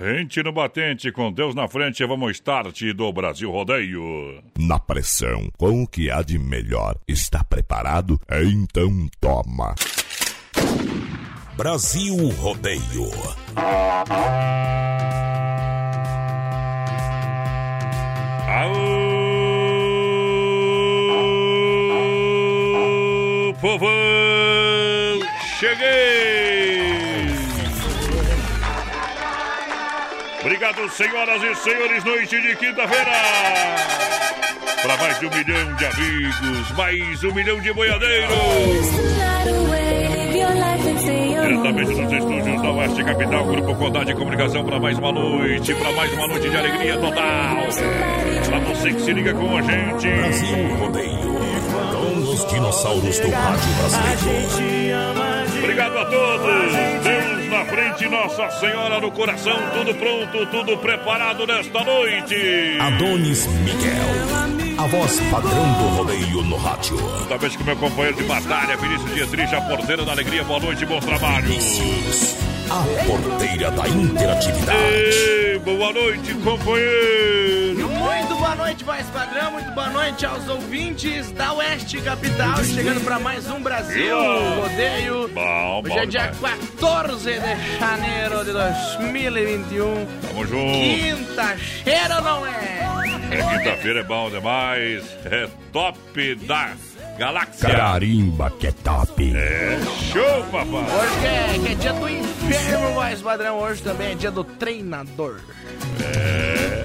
Rente no batente, com Deus na frente, vamos start do Brasil Rodeio. Na pressão, com o que há de melhor, está preparado? Então toma. Brasil Rodeio. Aô, povo! Cheguei! Obrigado, senhoras e senhores, noite de quinta-feira! Para mais de um milhão de amigos, mais um milhão de boiadeiros! Diretamente dos estúdios da Oeste Capital, Grupo Condade de Comunicação para mais uma noite, para mais uma noite de alegria total. Para você que se liga com a gente. Brasil Rodeio. Com os dinossauros do rádio brasileiro. Obrigado a todos. Deus na frente, Nossa Senhora no coração, tudo pronto, tudo preparado nesta noite. Adonis Miguel. A voz padrão do rodeio no rádio. Talvez que meu companheiro de batalha, Vinícius Dietrich, a porteira da alegria, boa noite, bom trabalho. Vinícius, a porteira da interatividade. Ei, boa noite, companheiro. Noite, voz padrão. Muito boa noite aos ouvintes da Oeste Capital. Chegando para mais um Brasil Rodeio. Bom, Hoje bom é dia demais. 14 de janeiro de 2021. Tamo junto. Quinta-feira não é? É quinta-feira, é bom demais. É top da galáxia. Carimba que é top. É show, papai. Hoje que é, que é dia do enfermo, voz padrão. Hoje também é dia do treinador. O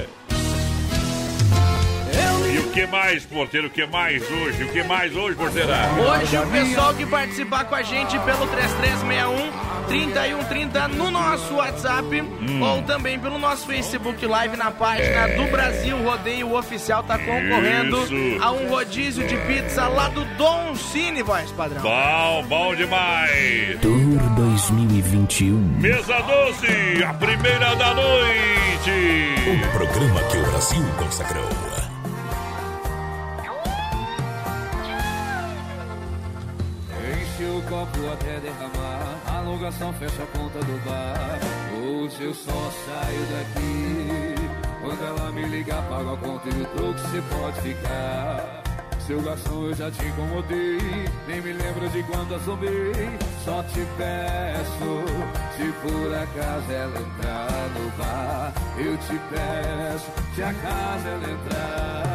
que mais, porteiro? O que mais hoje? O que mais hoje, porteira? Hoje o pessoal que participar com a gente pelo 3361 3130 no nosso WhatsApp Hum. ou também pelo nosso Facebook Live na página do Brasil Rodeio Oficial tá concorrendo Isso. a um rodízio de pizza lá do Dom Cine, voz padrão. Bom, bom demais. Tour 2021. Mesa doce, a primeira da noite. O programa que o Brasil consagrou. Copo até derramar, a alugação fecha a conta do bar. Hoje eu só saio daqui. Quando ela me ligar, paga a conta e o troco cê pode ficar. Seu garçom, eu já te incomodei. Nem me lembro de quando assomei. Só te peço, se por acaso ela entrar no bar, eu te peço, se acaso ela entrar.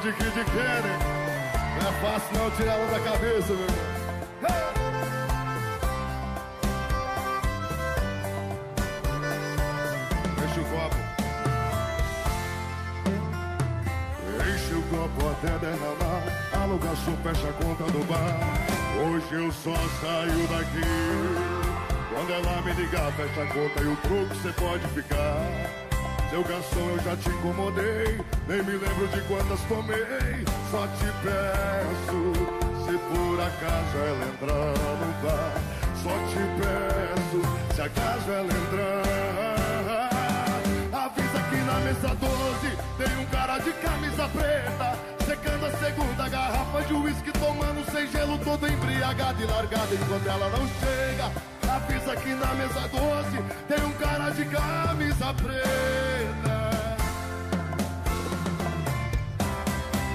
Grande Kid Kenner. Não é fácil não tirar ela da cabeça, meu irmão. Enche o copo. Enche o copo até derramar. Alugação fecha a conta do bar. Hoje eu só saio daqui. Quando ela me ligar, fecha a conta e o truque cê pode ficar. Seu garçom, eu já te incomodei. Nem me lembro de quantas tomei. Só te peço, se por acaso ela entrar no bar. Só te peço, se acaso ela entrar. Avisa aqui na mesa 12, tem um cara de camisa preta. Secando a segunda garrafa de uísque, tomando sem gelo, todo embriagado e largado enquanto ela não chega. Avisa aqui na mesa 12, tem um cara de camisa preta.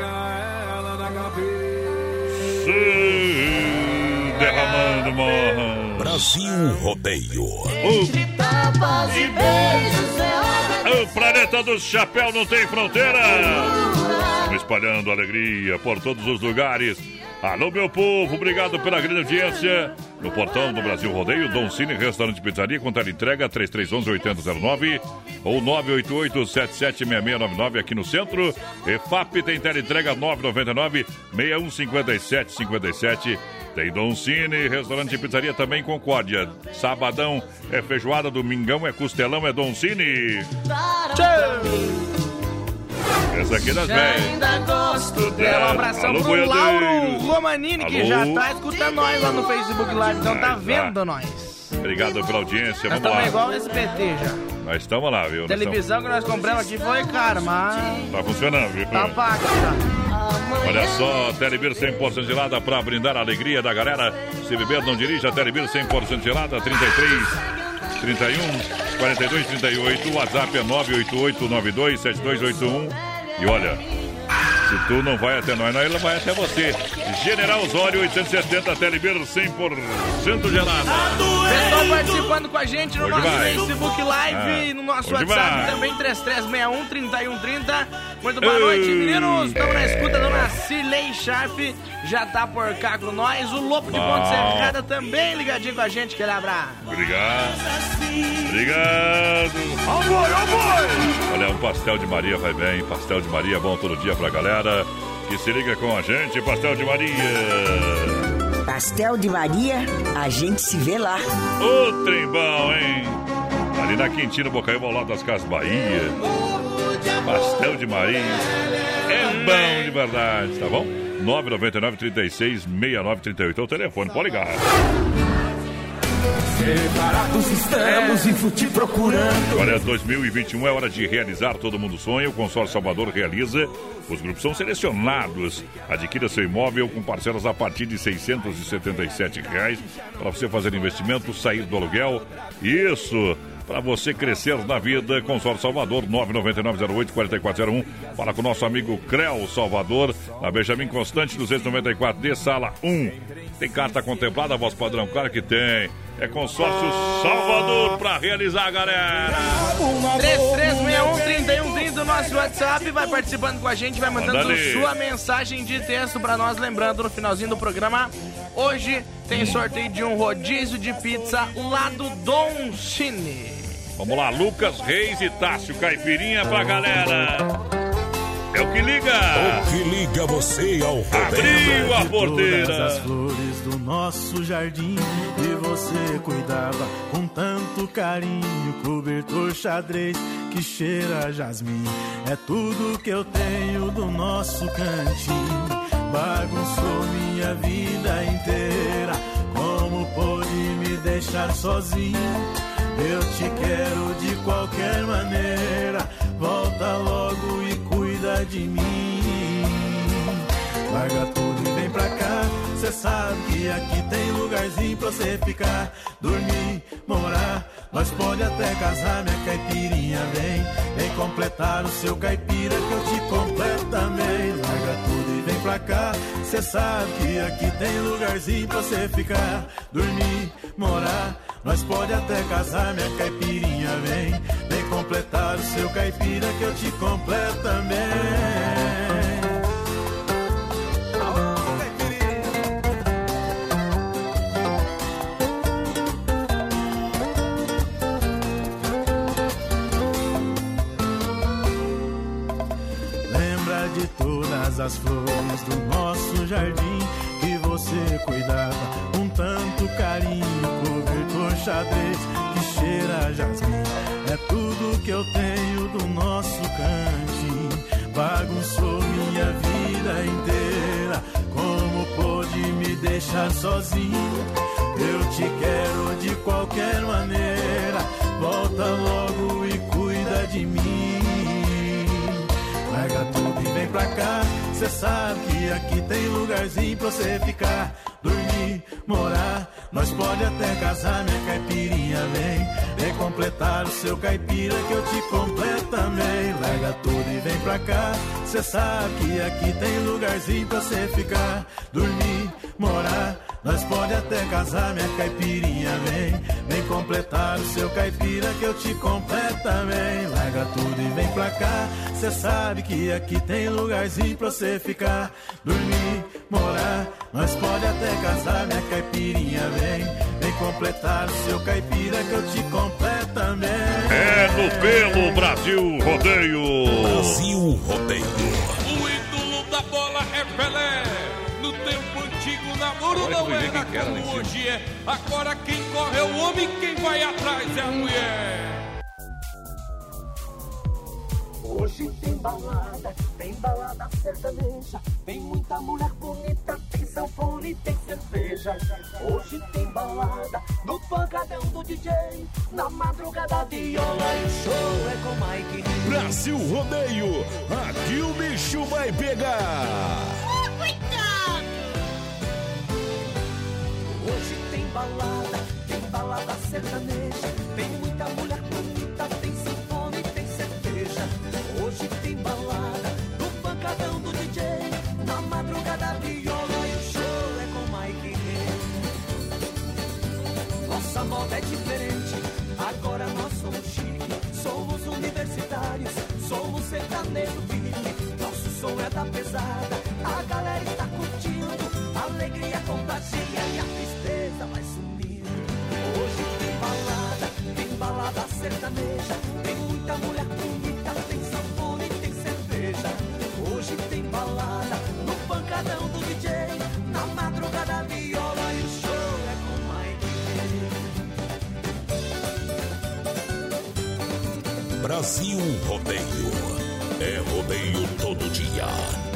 Não tira ela da cabeça. Sim, derramando do morro. Brasil Rodeio. Entre tapas e beijos é hora O planeta do chapéu não tem fronteira. Espalhando alegria por todos os lugares. Alô, meu povo, obrigado pela grande audiência. No portão do Brasil Rodeio, Dom Cine Restaurante e Pizzaria, com entrega 3311-8009 ou 988-776699 aqui no centro. EFAP tem entrega 999-615757. Tem Dom Cine, Restaurante Pizzaria também Concórdia. Sabadão é feijoada, domingão é costelão, é Dom Cine. Essa aqui é das Já velhas. ainda gosto dela. Um abração Alô, pro boiadeiros. Lauro Romanini, que Alô. já tá escutando nós lá no Facebook Live. Então tá vendo nós. Obrigado pela audiência. Nós Vamos lá. igual o SBT já. Nós estamos lá, viu? Televisão que nós compramos aqui foi caro, mas Tá funcionando, viu? tá pago. Olha só, Telebir 100% gelada para brindar a alegria da galera. Se beber, não dirija. Telebir 100% gelada, 33 31 42 38. O WhatsApp é 988 92 7281. E olha, se tu não vai até nós, nós vai até você. General Osório 870 Telebir 100% gelada. Pessoal participando com a gente no Hoje nosso vai. Facebook Live Ah, e no nosso hoje WhatsApp vai. também, 3361-3130. Muito boa Ei. noite, meninos. Estamos na escuta, dona Cirlei Sharp já tá por cá com nós. O Lopo de. Ponte Serrada também ligadinho com a gente. Aquele abraço. Obrigado. Obrigado. Olha, um pastel de Maria vai bem. Pastel de Maria é bom todo dia pra galera. Que se liga com a gente, pastel de Maria. Pastel de Maria, a gente se vê lá. Ô, trem bom, hein? Ali na Quintino Bocaíba, ao lado das Casas Bahia. Pastel de Maria. É bom de verdade, tá bom? 999 36 6938 é o telefone, pode ligar. Separados estamos e fui te procurando. Olha, 2021 é hora de realizar Todo Mundo Sonha. O Consórcio Salvador realiza. Os grupos são selecionados. Adquira seu imóvel com parcelas a partir de 677 reais para você fazer investimento, sair do aluguel. Isso! Para você crescer na vida, Consórcio Salvador, 999-08-4401. Fala com nosso amigo Creu Salvador, na Benjamin Constante, 294D, sala 1. Tem carta contemplada, voz padrão? Claro que tem. É Consórcio Salvador para realizar, galera. 3361-3130 no nosso WhatsApp. Vai participando com a gente, vai mandando Manda ali. sua mensagem de texto pra nós. Lembrando, no finalzinho do programa, hoje tem sorteio de um rodízio de pizza lá do Dom Cine. Vamos lá, Lucas Reis e Tássio Caipirinha pra galera. É o que liga. Que liga você ao Abriu a Todas as porteira. flores do nosso jardim e você cuidava com tanto carinho, cobertor xadrez que cheira jasmim. É tudo que eu tenho do nosso cantinho. Bagunçou minha vida inteira. Como pôde me deixar sozinho? Eu te quero de qualquer maneira. Volta logo e de mim. Larga tudo e vem pra cá. Cê sabe que aqui tem lugarzinho pra você ficar, dormir, morar. Nós pode até casar, minha caipirinha vem. Vem completar o seu caipira que eu te completo também. Larga tudo e vem pra cá. Cê sabe que aqui tem lugarzinho pra você ficar, dormir, morar. Nós pode até casar, minha caipirinha vem. Completar o seu caipira que eu te completo também. Lembra de todas as flores do nosso jardim que você cuidava com tanto carinho, cobertor xadrez que cheira a jasmim. Tudo que eu tenho do nosso cantinho, bagunçou minha vida inteira. Como pôde me deixar sozinho? Eu te quero de qualquer maneira. Volta logo e cuida de mim. Vem pra cá. Cê sabe que aqui tem lugarzinho pra você ficar, dormir, morar. Nós pode até casar, minha caipirinha vem. Vem completar o seu caipira que eu te completo também. Larga tudo e vem pra cá. Cê sabe que aqui tem lugarzinho pra você ficar, dormir, morar. Nós pode até casar, minha caipirinha vem. Vem completar o seu caipira que eu te completo também. Larga tudo e vem pra cá. Cê sabe que aqui tem lugarzinho pra você ficar. Dormir, morar. Nós pode até casar, minha caipirinha vem. Vem completar o seu caipira que eu te completo também. É no pelo Brasil Rodeio. Brasil Rodeio. O ídolo da bola é Pelé. No tempo antigo, namoro não era que como cima. hoje é. Agora quem corre é o homem, quem vai atrás é a mulher. Hoje tem balada, tem balada sertaneja, tem muita mulher bonita, tem sanfone, tem cerveja. Hoje tem balada no pancadão do DJ, na madrugada viola e o show é com Mike. Brasil Rodeio. Aqui o bicho vai pegar. Hoje tem balada, tem balada sertaneja, tem muita mulher bonita, tem sanfone, tem cerveja. Hoje tem balada no pancadão do DJ, na madrugada viola e o show é com Mike Rei. Nossa moda é diferente, agora nós somos chique, somos universitários, somos sertanejo pique. Nosso som é da pesada, a galera está curtindo, a alegria contagia e a tristeza balada, tem balada sertaneja, tem muita mulher bonita, tem sanfone, tem cerveja. Hoje tem balada no pancadão do DJ, na madrugada viola e o show é com Mike. Brasil Rodeio. É rodeio todo dia.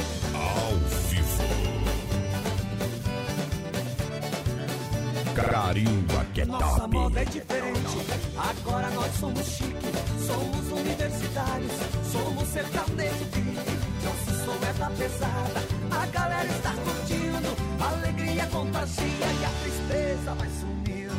Carimba que é Nossa top. moda é diferente, agora nós somos chique, somos universitários, somos sertanejo pique. Nosso som é da pesada, a galera está curtindo, a alegria contagia e a tristeza vai sumindo.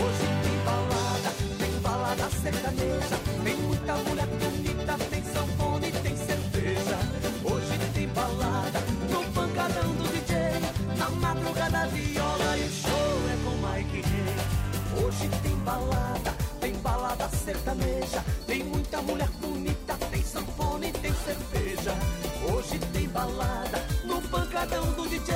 Hoje tem balada, tem balada sertaneja, tem muita mulher bonita, tem sanfone, tem cerveja. Hoje tem balada, no pancadão do DJ, na madrugada viola Hoje tem balada, tem balada sertaneja, tem muita mulher bonita, tem sanfone, tem cerveja. Hoje tem balada, no pancadão do DJ,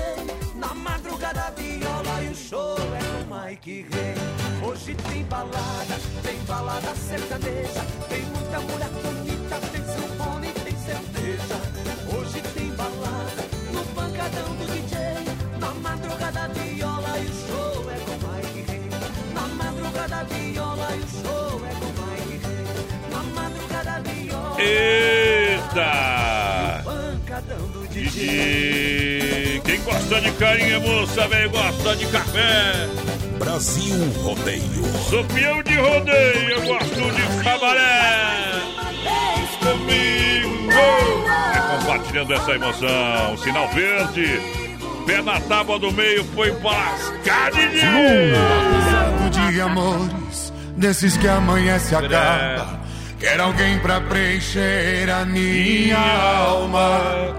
na madrugada viola e o show é com Mike Rei. Hoje tem balada, tem balada sertaneja, tem muita mulher bonita, tem madrugada viola e o show é com. Na madrugada viola. Eita! Pancadão do Didi. Quem gosta de carinha, moça, velho, gosta de café. Brasil Rodeio. Sou peão de rodeio, eu gosto de cabaré. Comigo. É compartilhando essa emoção. Sinal verde. Pé na tábua do meio, foi lascar, Didi. De amores, desses que amanhã se acaba. Quero alguém pra preencher a minha alma.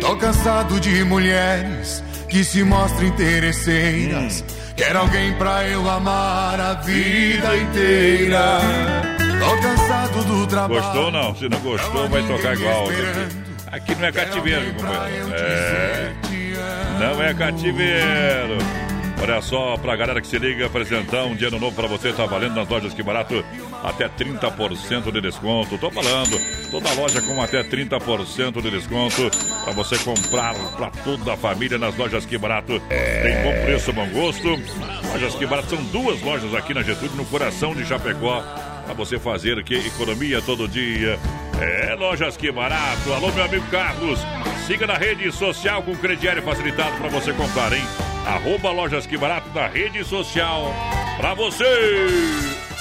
Tô cansado de mulheres que se mostram interesseiras. Quero alguém pra eu amar a vida inteira. Tô cansado do trabalho. Gostou não? Se não gostou, vai tocar igual. Aqui, aqui não é cativeiro, companheiro. É. Não é cativeiro. Olha só, pra galera que se liga, apresentão, um dia no novo pra você, tá valendo nas lojas que barato, até 30% de desconto. Tô falando, toda loja com até 30% de desconto pra você comprar pra toda a família nas lojas que barato. Tem bom preço, bom gosto. Lojas que barato são duas lojas aqui na Getúlio, no coração de Chapecó. Pra você fazer que economia todo dia. É, lojas que barato. Alô, meu amigo Carlos. Siga na rede social com crediário facilitado pra você comprar, hein? Arroba lojas que barato na rede social pra você.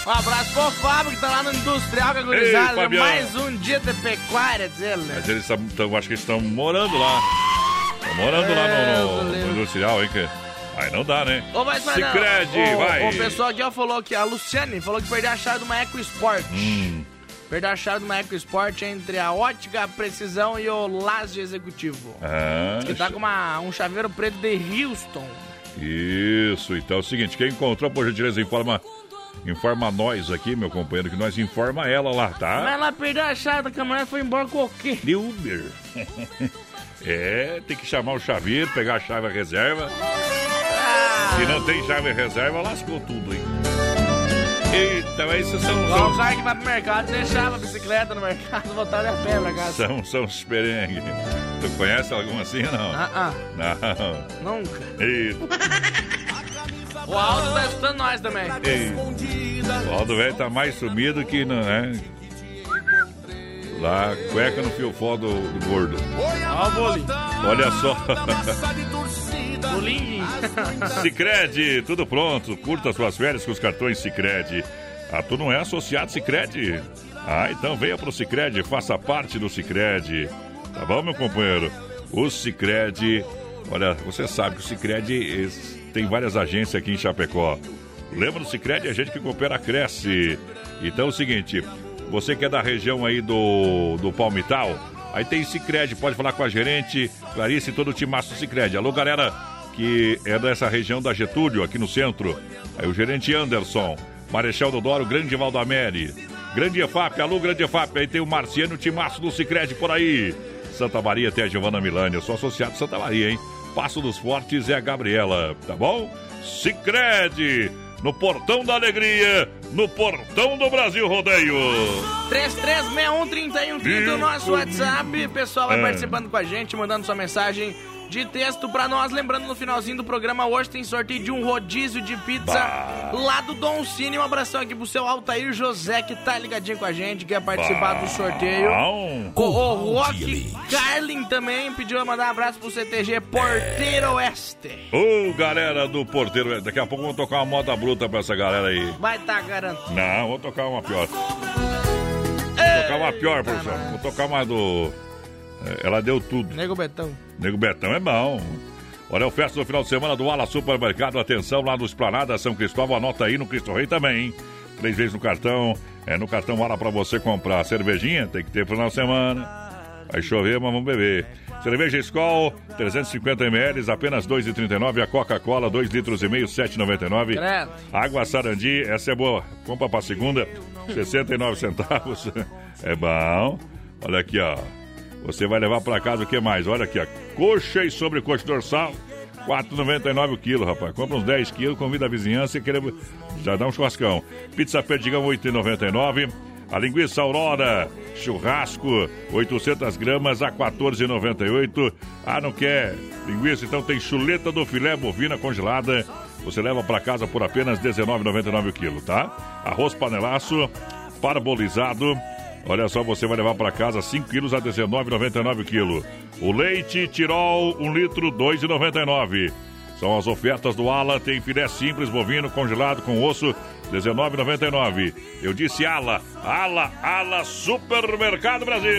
Um abraço pro Fábio que tá lá no Industrial, que é. Mais um dia de pecuária, diz ele, né? Mas eles tão, tão- acho que estão morando lá. Estão morando lá no, no- no industrial, hein? Que... Aí não dá, né? Ô, mas, mas não, Cicred, o, vai. O pessoal aqui ó, falou que a Luciane falou que perdeu a chave de uma Eco Sport. Hum. Perdeu a chave de uma Eco Sport entre a ótica, a precisão e o laser executivo. Ah, Que tá com uma, um chaveiro preto de Houston. Isso, então é o seguinte, quem encontrou, por gentileza, informa, informa nós aqui, meu companheiro, que nós informa ela lá, tá? Mas ela perdeu a chave da caminhonete e foi embora com o quê? De Uber. é, tem que chamar o chaveiro, pegar a chave reserva. Se não tem chave reserva, lascou tudo, hein? Eita, mas isso são... Igual são... o cara que vai pro mercado, deixava a bicicleta no mercado, voltava a pé pra casa. São, são os perengues. Tu conhece algum assim ou não? Ah, ah. Não. Nunca. Eita. O Aldo tá escutando nós também. Ei, o Aldo velho tá mais sumido que não, né? Lá, cueca no fiofó do, do gordo. Olha só. Cicred, tudo pronto. Curta suas férias com os cartões Cicred. Ah, tu não é associado Cicred? Ah, então venha pro Cicred, faça parte do Cicred. Tá bom, meu companheiro? O Cicred, olha, você sabe que o Cicred tem várias agências aqui em Chapecó. Lembra do Cicred? A gente que coopera cresce. Então é o seguinte, você que é da região aí do, do Palmital, aí tem Cicred, pode falar com a gerente Clarice e todo o timaço Cicred. Alô, galera que é dessa região da Getúlio, aqui no centro. Aí o gerente Anderson, Marechal Dodoro, Grande Valdamere, Grande EFAP, alô, Grande EFAP, aí tem o Marciano, o timaço do Cicred por aí. Santa Maria até a Giovana Milani, eu sou associado de Santa Maria, hein? Passo dos Fortes é a Gabriela, tá bom? Cicred, no Portão da Alegria, no Portão do Brasil Rodeio. 33613130 o nosso WhatsApp. O pessoal vai É. participando com a gente, mandando sua mensagem de texto pra nós. Lembrando, no finalzinho do programa hoje tem sorteio de um rodízio de pizza lá do Dom Cine. Um abração aqui pro seu Altair José, que tá ligadinho com a gente, quer participar do sorteio. O, o Rock Carlin também pediu a mandar um abraço pro CTG Porteiro Oeste. Ô, galera do Porteiro, daqui a pouco vamos tocar uma moda bruta pra essa galera aí. Vai tá garantido. Não, vou tocar uma pior. Vou tocar uma pior, professor. Vou tocar uma do. É, Ela deu tudo. Nego Betão. Nego Betão é bom. Olha, o festa do final de semana do Ala Supermercado. Atenção lá no Esplanada São Cristóvão. Anota aí no Cristo Rei também, hein? Três vezes no cartão. É no cartão Ala pra você comprar. Cervejinha tem que ter pro final de semana. Vai chover, mas vamos beber. Cerveja Skol, 350 ml, apenas R$ 2,39. A Coca-Cola, 2 litros e meio, 7,99. Credo. Água Sarandi, essa é boa. Compra pra segunda, 69 centavos. É bom. Olha aqui, ó. Você vai levar pra casa o que mais? Olha aqui, ó. Coxa e sobrecoxa dorsal, 4,99 o quilo, rapaz. Compra uns 10 quilos, convida a vizinhança e querer... já dá um churrascão. Pizza Perdigão, 8,99. A linguiça Aurora, churrasco, 800 gramas a 14,98. Ah, não quer linguiça? Então tem chuleta do filé bovina congelada. Você leva para casa por apenas R$19,99 o quilo, tá? Arroz panelaço, parbolizado. Olha só, você vai levar para casa 5 quilos a R$19,99 o quilo. O leite Tirol, 1 litro, R$2,99. São as ofertas do Ala. Tem filé simples bovino congelado com osso, R$19,99. Eu disse Ala, Ala, Ala Supermercado Brasil.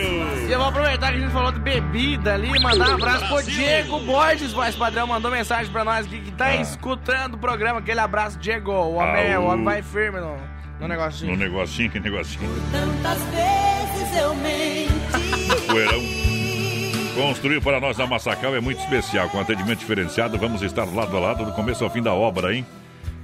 E eu vou aproveitar que a gente falou de bebida ali e mandar um abraço pro Diego Borges, voz padrão, mandou mensagem pra nós aqui que tá escutando o programa. Aquele abraço, Diego. O homem, Ah, o homem vai firme no, no negocinho. No negocinho, que negocinho. Tantas vezes eu menti. Poeirão. Construir para nós na Massacal é muito especial, com atendimento diferenciado. Vamos estar lado a lado do começo ao fim da obra, hein?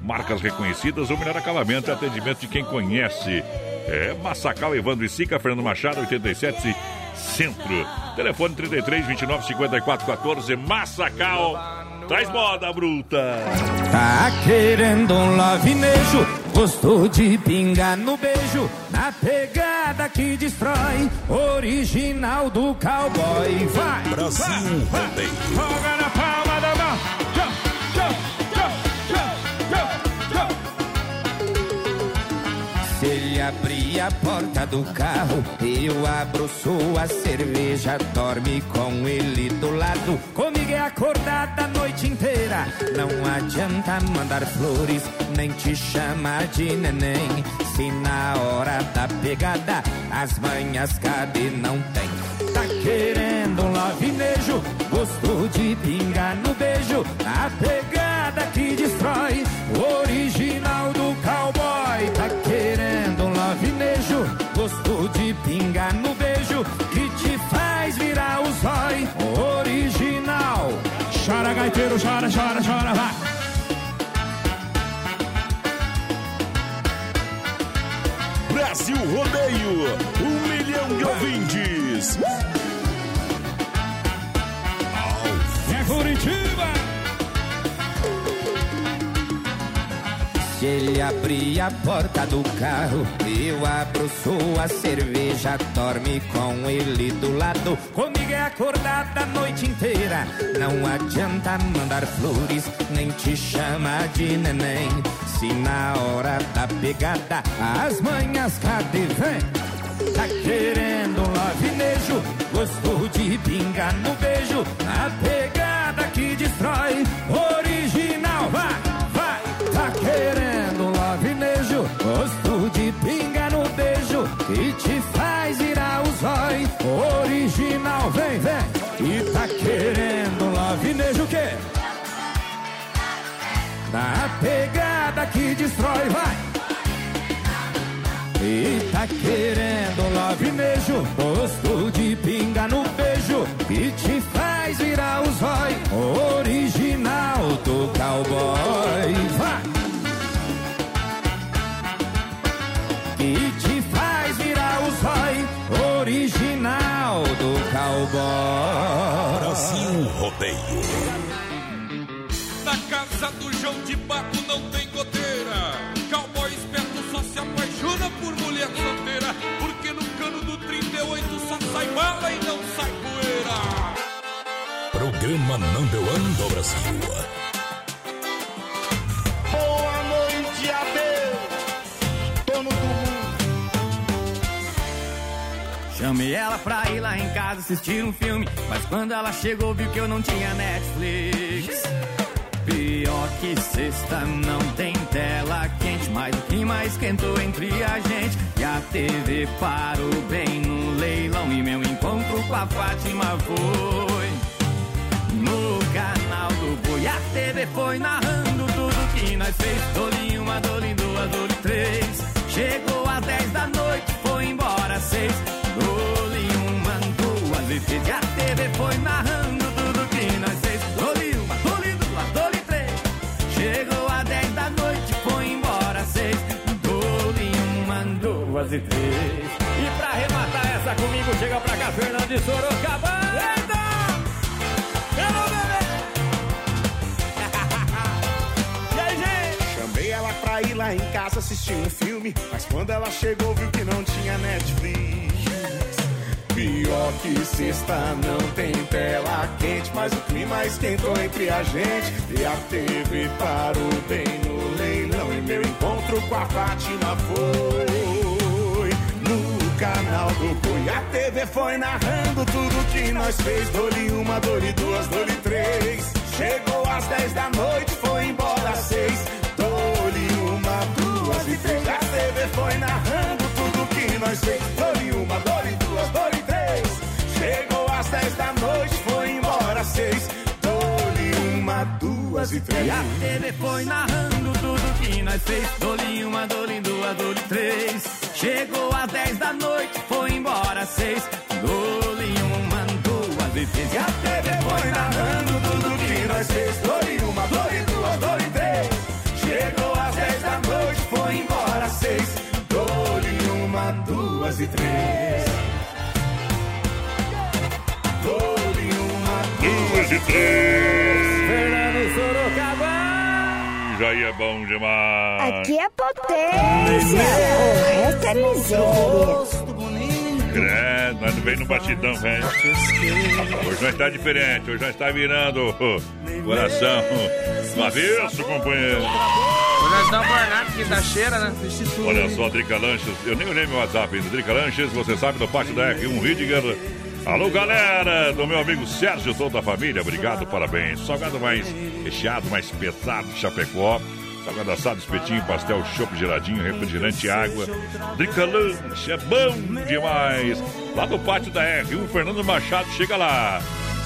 Marcas reconhecidas, o melhor acabamento e atendimento de quem conhece. É Massacal, Evandro e Sica, Fernando Machado, 87 Centro. Telefone 33 29 54 14. Massacal. Traz moda bruta. Tá querendo um lavinejo, gostou de pingar no beijo, na pegada que destrói, original do cowboy. Vai! Brasil vai, Rodeio. Joga na palma da mão. Abrir a porta do carro, eu abro sua cerveja, dorme com ele do lado. Comigo é acordada a noite inteira. Não adianta mandar flores, nem te chamar de neném. Se na hora da pegada as manhas cabe, não tem. Tá querendo um lavinejo, gostou de pingar no beijo. A pegada que destrói, o original Brasil Rodeio, um milhão de ouvintes. É Curitiba! Se ele abrir a porta do carro, eu abro sua cerveja, dorme com ele do lado. Comigo é acordada a noite inteira. Não adianta mandar flores, nem te chama de neném. Se na hora da pegada as manhas cadê vem? Tá querendo um lavinejo, gostou de pinga no beijo. A pegada que destrói, original, vai, vai. Tá querendo um lavinejo, gosto de pinga no beijo. Que te faz virar o zói, original, vem. Na pegada que destrói, vai. E tá querendo lavinejo, gosto de pinga no beijo, que te faz virar o zói, original do cowboy. Do João de Baco não tem goteira. Cowboy esperto só se apaixona por mulher solteira. Porque no cano do 38 só sai bala e não sai poeira. Programa Number One do Brasil. Boa noite, adeus, dono do mundo. Chamei ela pra ir lá em casa assistir um filme. Mas quando ela chegou, viu que eu não tinha Netflix. Pior que sexta não tem tela quente, mas o clima esquentou entre a gente. E a TV parou bem no leilão. E meu encontro com a Fátima foi no canal do Boi. A TV foi narrando tudo que nós fez. Dole uma, dole duas, dole três. Chegou às 10 da noite, foi embora às seis. Dole uma, duas e. E a TV foi narrando e. E pra arrematar essa comigo, chega pra cá, Fernando de Sorocaba. Eita! Quero beber! E aí, gente? Chamei ela pra ir lá em casa assistir um filme, mas quando ela chegou viu que não tinha Netflix. Pior que sexta não tem tela quente, mas o clima esquentou entre a gente e a TV parou bem no leilão e meu encontro com a Fátima foi canal do Boi. A TV foi narrando tudo que nós fez, dole uma, dole duas, dole três. Chegou às 10 da noite, foi embora às seis. Dole uma, duas e três. A TV foi narrando tudo que nós fez. Dole duas e três. E a TV foi narrando tudo que nós fez. Dole uma, dole duas, dole três. Chegou às 10 da noite, foi embora às seis. Dole uma, duas e três. E a TV foi narrando tudo que nós fez. Dole uma, dole duas, dole três. Chegou às 10 da noite, foi embora às seis. Dole uma, duas e três. Dole uma, Duas e três. Sorocaba. Já é bom demais. Aqui é potência. O resto é miséria. Credo, nós não vem no batidão, velho. Hoje nós está diferente, hoje nós está virando coração no avesso, companheiro. Nós estamos bornados, quinta-feira, né? Olha só, Drica Lanches, eu nem olhei meu WhatsApp ainda. Drica Lanches, você sabe, no pátio da R1 Ridiger. Alô, galera do meu amigo Sérgio, toda a família, obrigado, parabéns. Salgado mais recheado, mais pesado Chapecó. Salgado assado, espetinho, pastel, chopp geladinho, refrigerante, água. Drica Lanche, é bom demais. Lá no pátio da R1, Fernando Machado, chega lá.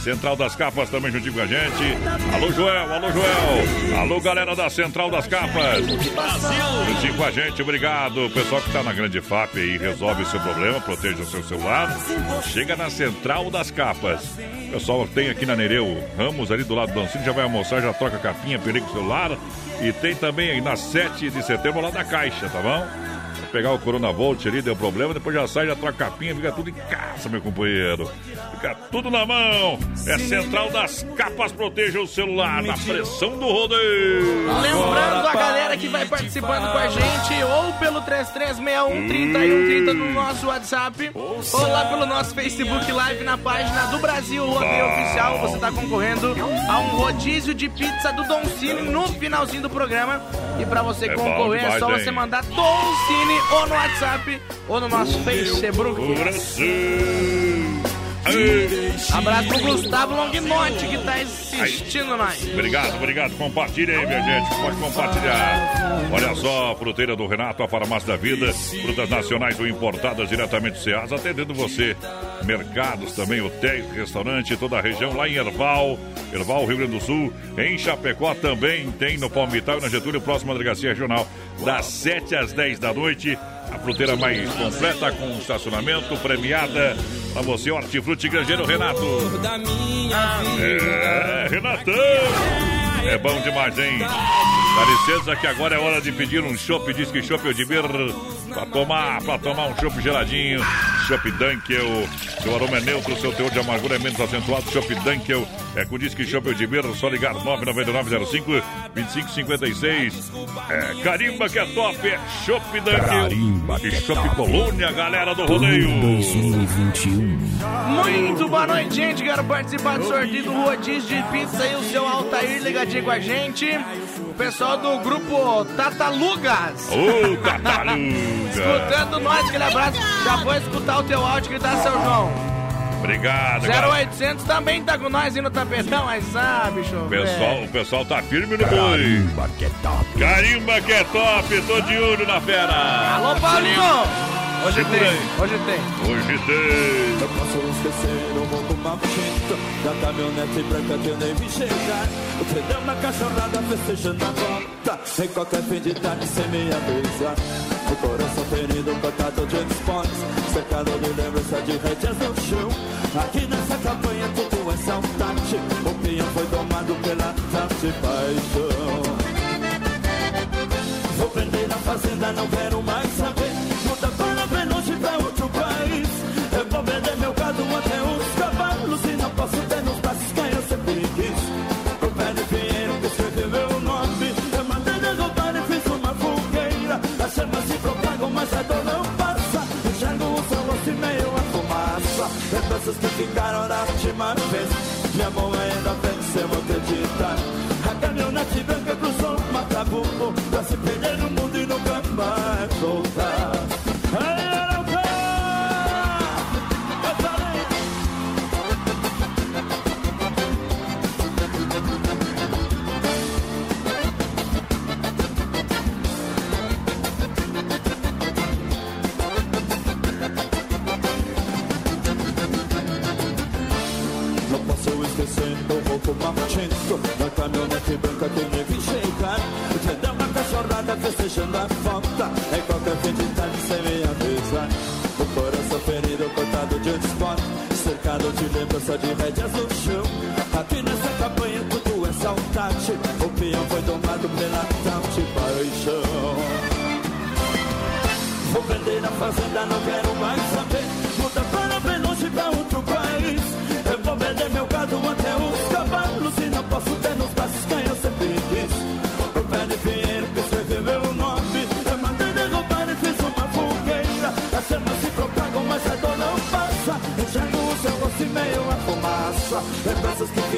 Central das Capas também juntinho com a gente. Alô, Joel, alô, Joel. Alô, galera da Central das Capas. Juntinho com a gente, obrigado. O pessoal que tá na Grande FAP aí, resolve o seu problema, proteja o seu celular. Chega na Central das Capas. O pessoal tem aqui na Nereu Ramos, ali do lado do Dancinho, já vai almoçar, já troca capinha, perigo celular. E tem também aí na 7 de setembro lá da Caixa, tá bom? Pegar o Corona Volt ali, deu problema, depois já sai, já troca a capinha, fica tudo em casa, meu companheiro. Fica tudo na mão. É Central das Capas, proteja o celular da pressão do rodeio. Lembrando a galera que vai participando com a gente, ou pelo 3361-3130 no nosso WhatsApp, ou lá pelo nosso Facebook Live na página do Brasil Rodeio Oficial. Você está concorrendo a um rodízio de pizza do Don Cine no finalzinho do programa. E para você É concorrer, é só hein? você mandar Don Cine ou no WhatsApp ou no nosso Facebook. Abraço pro Gustavo Longinotti que tá assistindo nós. Obrigado, obrigado. Compartilha aí, minha gente. Pode compartilhar. Olha só, fruteira do Renato, a farmácia da vida. Frutas nacionais ou importadas diretamente do Ceasa, atendendo você. Mercados também, hotéis, restaurante, toda a região lá em Erval. Erval, Rio Grande do Sul. Em Chapecó também tem no Palmital e na Getúlio, próxima delegacia regional, das 7 às 10 da noite. A fruteira mais completa com estacionamento, premiada para você, Hortifruti Grangeiro Renato. É, Renatão! É bom demais, hein? Dá licença que agora é hora de pedir um chopp, diz que chopp Odibir, pra tomar, pra tomar um chopp geladinho, chopp Dunkel, seu aroma é neutro, seu teor de amargura é menos acentuado, chopp Dunkel, é com disque chopp Odibir, só ligar 99905 2556. É, carimba que é top, é chopp Dunkel Carimba e chopp Colônia, galera do rodeio. 2021. Muito boa noite, gente. Quero participar do sorteio do rodízio de pizza e o seu Altair ligadinho com a gente. O pessoal do grupo Tatalugas. Ô, Tataluga! Escutando nós, aquele abraço. Já vou escutar o teu áudio que tá, seu João. Obrigado, galera. 0800 também tá com nós aí no tapetão, mas sabe, bicho. O pessoal, velho. o pessoal tá firme no boi. Carimba que é top. Carimba que é top, tô de olho na fera. Alô, Paulinho! Hoje tem, hoje tem. Hoje tem. Eu posso esquecer o mundo maldito Da caminhonete branca que eu nem vi chegar. O deu uma cachorrada festejando a volta. Em qualquer fim de tarde sem me avisar. O coração ferido, cortado de esportes Cercado de lembrança de rédeas no chão. Aqui nessa campanha tudo é saudade. O peão foi domado pela tal de paixão. Vou vender na fazenda, não quero mais saber. Lembranças que ficaram da última vez. Minha mão ainda vence, eu vou acreditar. A caminhonete branca cruzou o Macabuco Pra se perder no mundo e nunca mais voltar Cercado de lembrança de rédeas no chão. Aqui nessa campanha tudo é saudade. O peão foi domado pela tal de paixão. Vou vender a fazenda, não quero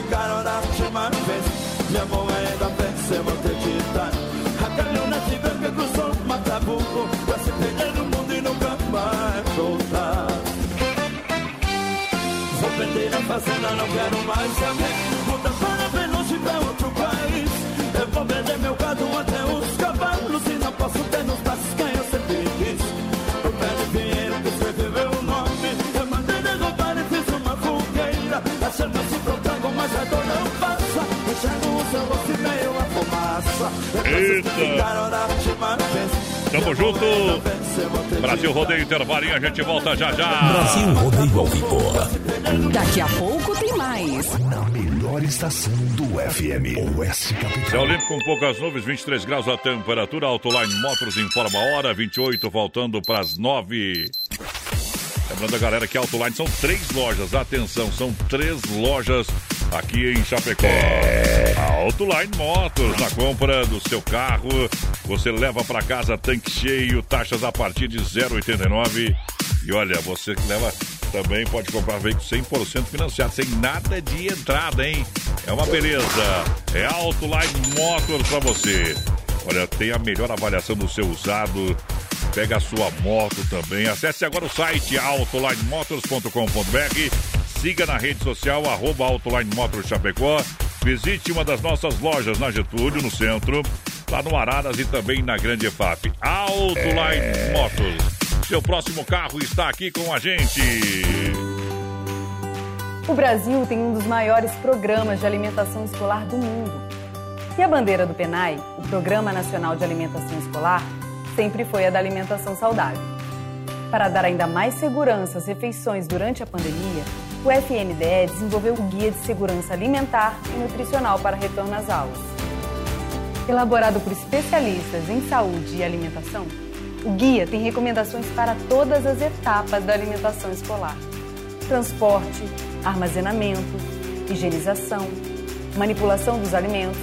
Que última vez. Minha vence, eu vou acreditar. A caminhonete branca cruzou o Matabuco Pra se perder no mundo e nunca mais voltar Vou vender a fazenda, não quero mais saber Muda para bem longe pra outro país Eu vou vender meu gado até os Eita. Tamo junto. Brasil Rodeio Intervalinho, a gente volta já já. Brasil Rodeio ao vivo. Daqui a pouco tem mais. Na melhor estação do FM, Oeste Capital. Céu limpo com poucas nuvens, 23 graus a temperatura. Autoline Motors informa a hora, 28, faltando para as 9. Lembrando a galera que Autoline são três lojas. Atenção, são três lojas aqui em Chapecó. A Autoline Motors, na compra do seu carro, você leva para casa tanque cheio, taxas a partir de 0,89. E olha, você que leva também pode comprar veículo 100% financiado, sem nada de entrada, hein? É uma beleza. É Autoline Motors para você. Olha, tem a melhor avaliação do seu usado. Pega a sua moto também. Acesse agora o site autolinemotors.com.br. Siga na rede social, arroba Autoline Motors Chapecó. Visite uma das nossas lojas na Getúlio, no centro, lá no Araras e também na Grande EFAP. Autoline Motors. Seu próximo carro está aqui com a gente. O Brasil tem um dos maiores programas de alimentação escolar do mundo. E a bandeira do PENAI, o Programa Nacional de Alimentação Escolar, sempre foi a da alimentação saudável. Para dar ainda mais segurança às refeições durante a pandemia, o FNDE desenvolveu o Guia de Segurança Alimentar e Nutricional para Retorno às Aulas. Elaborado por especialistas em saúde e alimentação, o guia tem recomendações para todas as etapas da alimentação escolar: transporte, armazenamento, higienização, manipulação dos alimentos,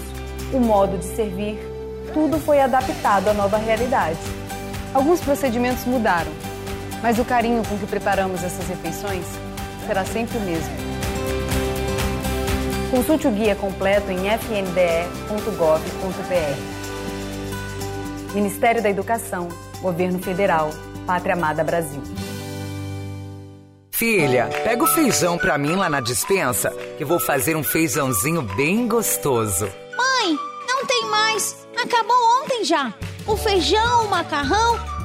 o modo de servir, tudo foi adaptado à nova realidade. Alguns procedimentos mudaram, mas o carinho com que preparamos essas refeições será sempre o mesmo. Consulte o guia completo em fnde.gov.br. Ministério da Educação, Governo Federal, Pátria Amada Brasil. Filha, pega o feijão pra mim lá na dispensa, que vou fazer um feijãozinho bem gostoso. Mãe, não tem mais. Acabou ontem já. O feijão, o macarrão,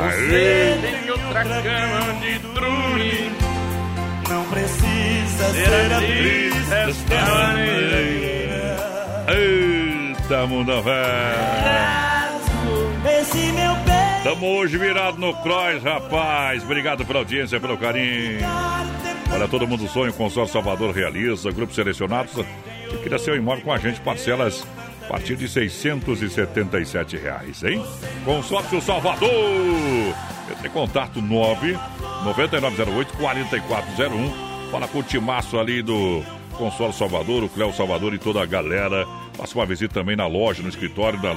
Aê. tem outra cama de dormir. Não precisa ser atriz desta maneira. Eita, mundo velho. Esse meu. Tamo hoje virado no Cross, rapaz. Obrigado pela audiência, pelo carinho. Olha, todo mundo sonha, o Consórcio Salvador realiza, grupos selecionados. E queria ser um imóvel com a gente, parcelas a partir de 677 reais, hein? Consórcio Salvador! Entre em contato 9 9908 4401. Fala com o timaço ali do Consórcio Salvador, o Cléo Salvador e toda a galera. Faça uma visita também na loja, no escritório, da,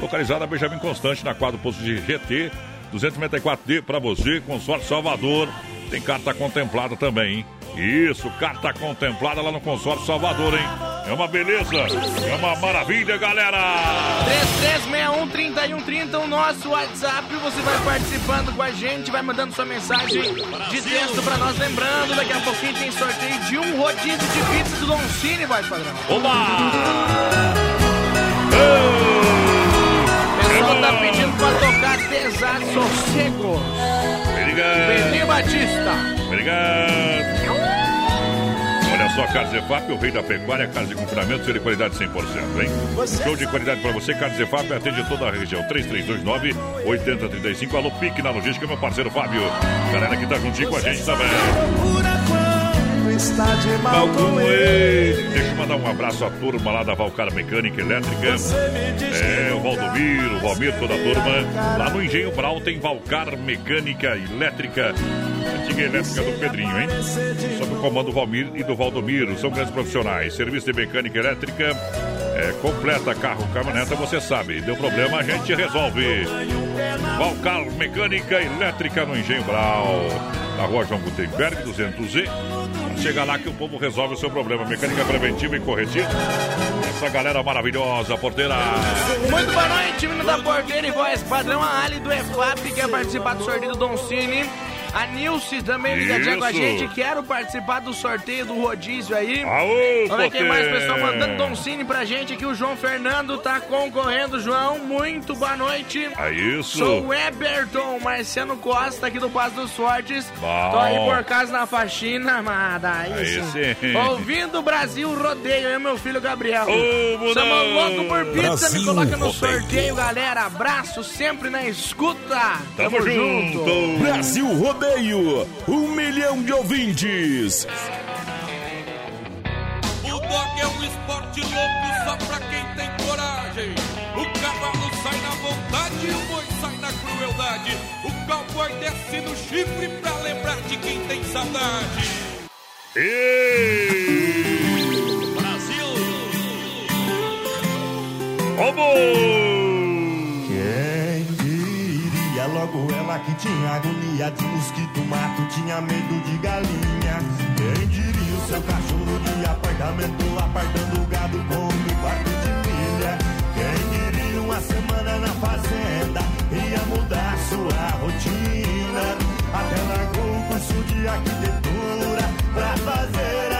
localizada Benjamin Constante, na quadra posto de GT 294D para você, Consórcio Salvador. Tem carta contemplada também, hein? Isso, carta contemplada lá no Consórcio Salvador, hein? É uma beleza, é uma maravilha, galera! 3361-3130, o nosso WhatsApp. Você vai participando com a gente, vai mandando sua mensagem de texto pra nós. Lembrando, daqui a pouquinho tem sorteio de um rodízio de pizza do Don Cine, vai, padrão. O pessoal tá pedindo pra tocar pesado sossego. Obrigado. Pedrinho Batista. Obrigado. Olha só, Carlos Efap, o rei da pecuária, carne de confinamento, ser de qualidade 100%, hein? Show de qualidade pra você, Carlos Efap, atende toda a região. 3329-8035. Alô, Pique na logística, meu parceiro Fábio. Galera que tá juntinho com a gente também. Está de mal com ele. Deixa eu mandar um abraço à turma lá da Valcar Mecânica Elétrica. É, o Valdomiro, o Valmir, toda a turma. Lá no Engenho Brau tem Valcar Mecânica Elétrica. Antiga elétrica do Pedrinho, hein? Sob o comando do Valmir e do Valdomiro. São grandes profissionais. Serviço de mecânica elétrica. É, completa carro, caminhoneta, você sabe. Deu problema, a gente resolve. Valcar Mecânica Elétrica no Engenho Brau. Na rua João Gutenberg, 200Z. Pode chegar lá que o povo resolve o seu problema. Mecânica preventiva e corretiva. Essa galera maravilhosa, porteira. Muito boa noite, menino da porteira e voz padrão. A Ali do EFAP quer participar do sorteio do Don Cine. A Nilce também ligadinha com a Isso. gente. Quero participar do sorteio do rodízio aí. Aô, ver quem mais pessoal mandando Don Cine pra gente aqui. O João Fernando tá concorrendo. João, muito boa noite. É isso. Sou o Eberton Marciano Costa aqui do Passo dos Fortes. Bom. Tô aí por casa na faxina, amada. Sim. sim. Ouvindo o Brasil Rodeio, eu meu filho Gabriel. Ô. Somos louco por pizza, Brasil me coloca no Rodeio. sorteio, galera. Abraço sempre na escuta. Tamo junto. Brasil Rodeio, um milhão de ouvintes. O dog é um esporte louco só pra quem tem coragem. O cavalo sai na vontade e o boi sai na crueldade. O cowboy desce no chifre pra lembrar de quem tem saudade. Brasil! Vamos! Logo ela que tinha agonia de mosquito, mato, tinha medo de galinha. Quem diria o seu cachorro de apartamento, apartando o gado com um quarto de milha. Quem diria uma semana na fazenda, ia mudar sua rotina. Até largou o curso de arquitetura pra fazer agronomia.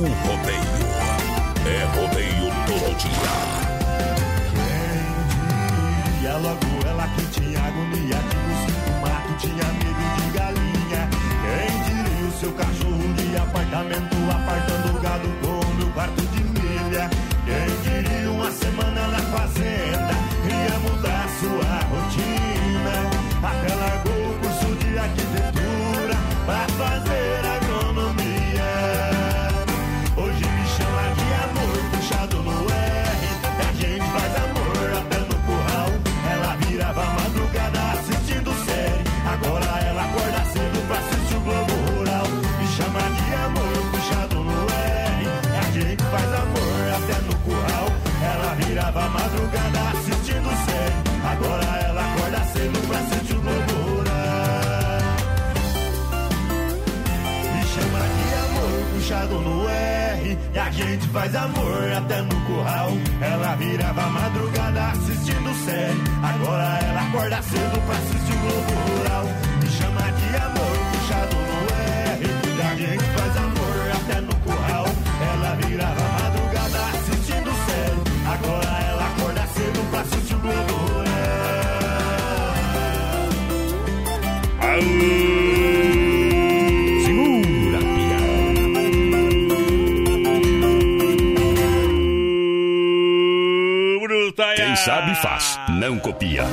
Brasil Rodeio. É rodeio todo dia. E ela logo ela que tinha agonia de mosquito, mato, tinha medo de galinha. Quem diria o seu cachorro de apartamento, apartando o gado com meu quarto de milha. Quem diria uma semana na fazenda, E a gente faz amor até no curral. Ela virava madrugada assistindo série. Agora ela acorda cedo pra assistir o Globo Rural. Me chama de amor, puxado no R. E a gente faz amor até no curral. Ela virava madrugada assistindo série. Agora ela acorda cedo pra assistir o Globo Rural. Segura, sabe faz, não copia.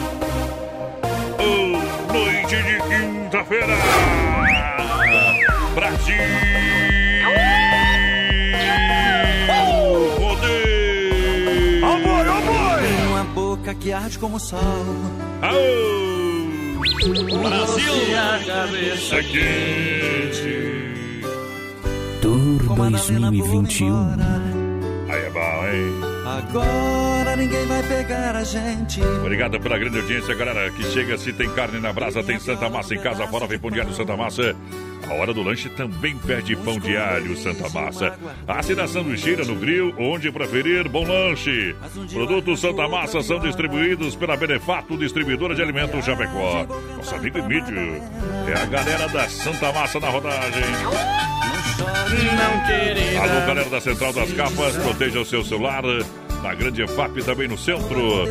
Oh, noite de quinta-feira. Brasil. Rodeio. Amor, amor! Tem uma boca que arde como o sol. Aô! Brasil! a cabeça quente. Tour 2021. Aí é bom, hein? Agora ninguém vai pegar a gente. Obrigado pela grande audiência, galera. Que chega, se tem carne na brasa, tem Santa Massa em casa, fora vem pão de alho Santa Massa. A hora do lanche também pede pão de alho Santa Massa. Assinação do Gira no grill, onde preferir, bom lanche. Produtos Santa Massa são distribuídos pela Benefato, distribuidora de alimentos Chapecó. Nosso amigo Emílio é a galera da Santa Massa na rodagem. Alô, galera da Central das Capas, proteja o seu celular. Na Grande EFAP também no centro.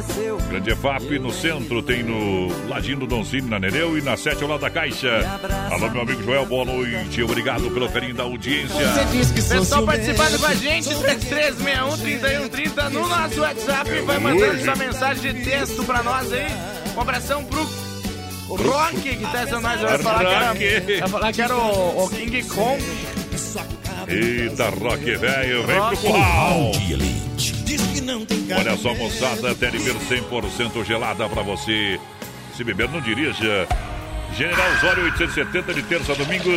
Grande EFAP no centro, tem no Ladinho do Donzini, na Nereu e na 7 ao lado da Caixa. Alô, meu amigo Joel, boa noite. Obrigado pelo carinho da audiência. Pessoal participando com a gente, 3361-3130 no nosso WhatsApp. Vai mandando sua mensagem de texto pra nós aí. Um abração pro O Rock, que tá sendo nós, vai falar que era, vai falar que era o, o King Kong. Eita, Rock velho, vem pro curral. Olha só, moçada, Telebir 100% gelada pra você. Se beber, não dirija. General Osório 870 de terça a domingo.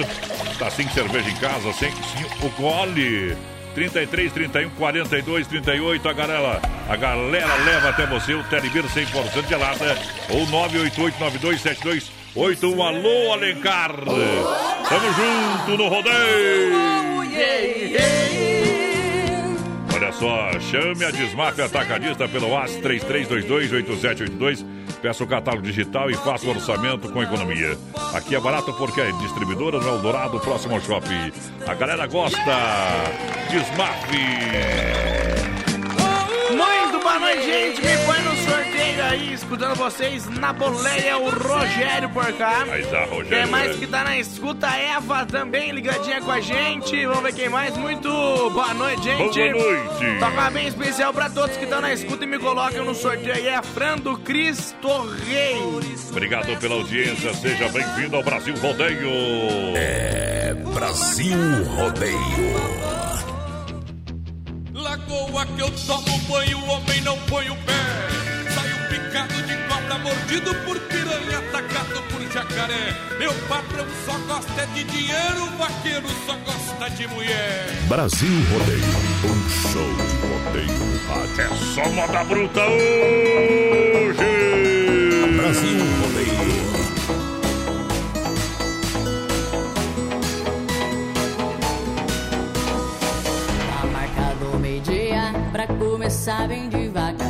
Tá sem cerveja em casa, sem sim, o gole. 33, 31, 42, 38. A galera, a galera leva até você o Telebir 100% gelada. Ou 988927281. Alô, Alencar. Tamo junto no rodeio. Só, chame a Desmaf Atacadista pelo AS 33228782. Peça o catálogo digital e faça o orçamento com economia. Aqui é barato porque é distribuidora no Eldorado, próximo ao shopping. A galera gosta. Desmaf. Muito boa noite, gente. Me põe no aí, escutando vocês na boleia, o Rogério por cá. Aí tá, Rogério. Quem mais que tá na escuta? Eva também ligadinha com a gente. Vamos ver quem mais. Muito boa noite, gente. Boa noite. Tocar bem especial pra todos que estão na escuta e me colocam no sorteio aí. É Frando Cristo Rei. Obrigado pela audiência. Seja bem-vindo ao Brasil Rodeio. É Brasil Rodeio. Lagoa que eu tomo banho, o homem não põe o pé. Picado de cobra, mordido por piranha, atacado por jacaré. Meu patrão só gosta de dinheiro, o vaqueiro só gosta de mulher. Brasil Rodeio. Um show de rodeio no rádio. É só moda bruta hoje. Brasil Rodeio. Tá marcado meio-dia pra começar bem devagar.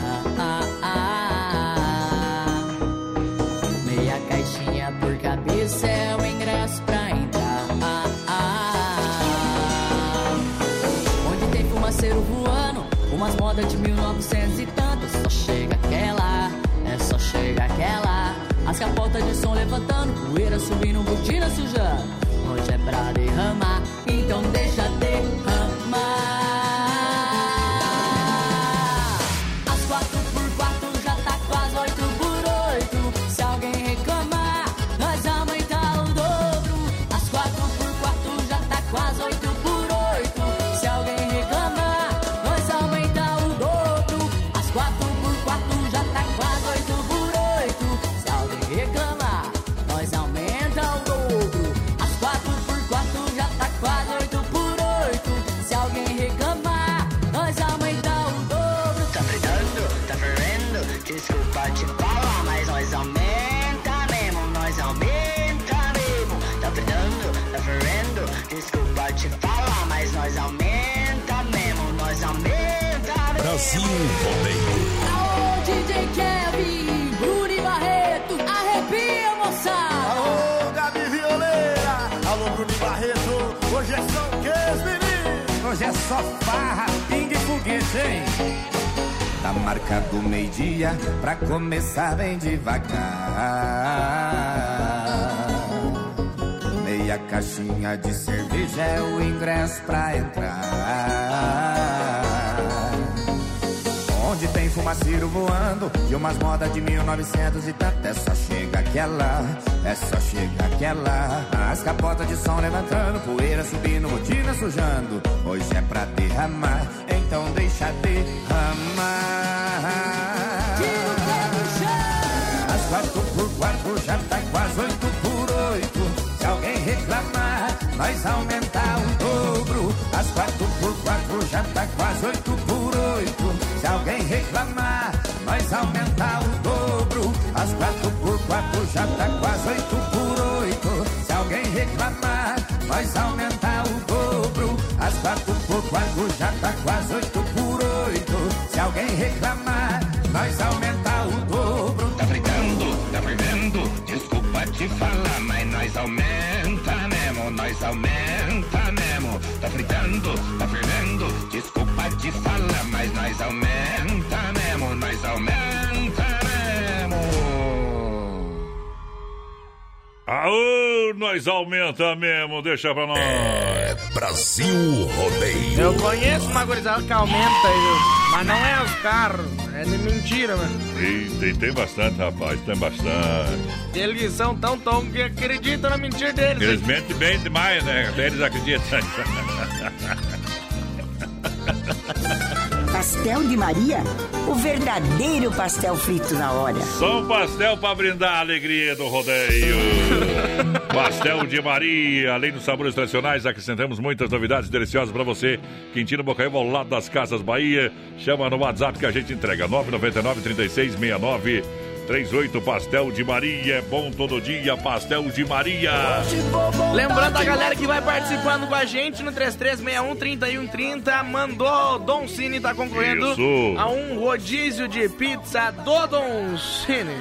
Modas de 1900 e tanto. Só chega aquela, é só chega aquela. As capotas de som levantando, poeira subindo, botina sujando. Hoje é pra derramar, então deixa derramar. Brasil Rodeio. Alô, DJ Kevin, Bruno e Barreto, arrepia, moçada! Alô, Gabi Violeira, alô, Bruno Barreto, hoje é só o que, meninos? Hoje é só farra, pingue e foguete, hein? Tá marcado meio-dia pra começar bem devagar. Meia caixinha de cerveja é o ingresso pra entrar. Onde tem fumaceiro voando e umas modas de 1900 e tanto. É só chega aquela, é só chega aquela. As capotas de som levantando, poeira subindo, rotina sujando. Hoje é pra derramar, então deixa derramar. As quatro por quatro já tá quase oito por oito. Se alguém reclamar, nós aumentar o dobro. As quatro por quatro já tá quase oito por. Se alguém reclamar, nós aumentar o dobro. As quatro por quatro já tá quase oito por oito. Se alguém reclamar, nós aumentar o dobro. As quatro por quatro já tá quase oito por oito. Se alguém reclamar, nós aumentar o dobro. Tá brincando, tá fervendo, desculpa te falar, mas nós aumenta mesmo, nós aumenta mesmo. Tá fritando, tá fervendo, te falar, mas nós aumenta mesmo, nós aumenta mesmo. Aô, nós aumenta mesmo, deixa pra nós. É Brasil Rodeio. Eu conheço uma gurizada que aumenta mas não é os carros, é de mentira, mano. E tem, tem bastante, rapaz, tem bastante. Eles são tão tom que acreditam na mentira deles. Eles mentem bem demais, né? Até eles acreditam. Pastel de Maria? O verdadeiro pastel frito na hora. Só um pastel para brindar a alegria do rodeio. pastel de Maria, além dos sabores tradicionais, acrescentamos muitas novidades deliciosas para você. Quintino Bocaiúva, ao lado das Casas Bahia. Chama no WhatsApp que a gente entrega. 999 3669 38 Pastel de Maria. É bom todo dia, Pastel de Maria. Lembrando a galera que vai participando com a gente no 3361-3130, mandou Dom Cine, tá concorrendo Isso. a um rodízio de pizza do Dom Cine.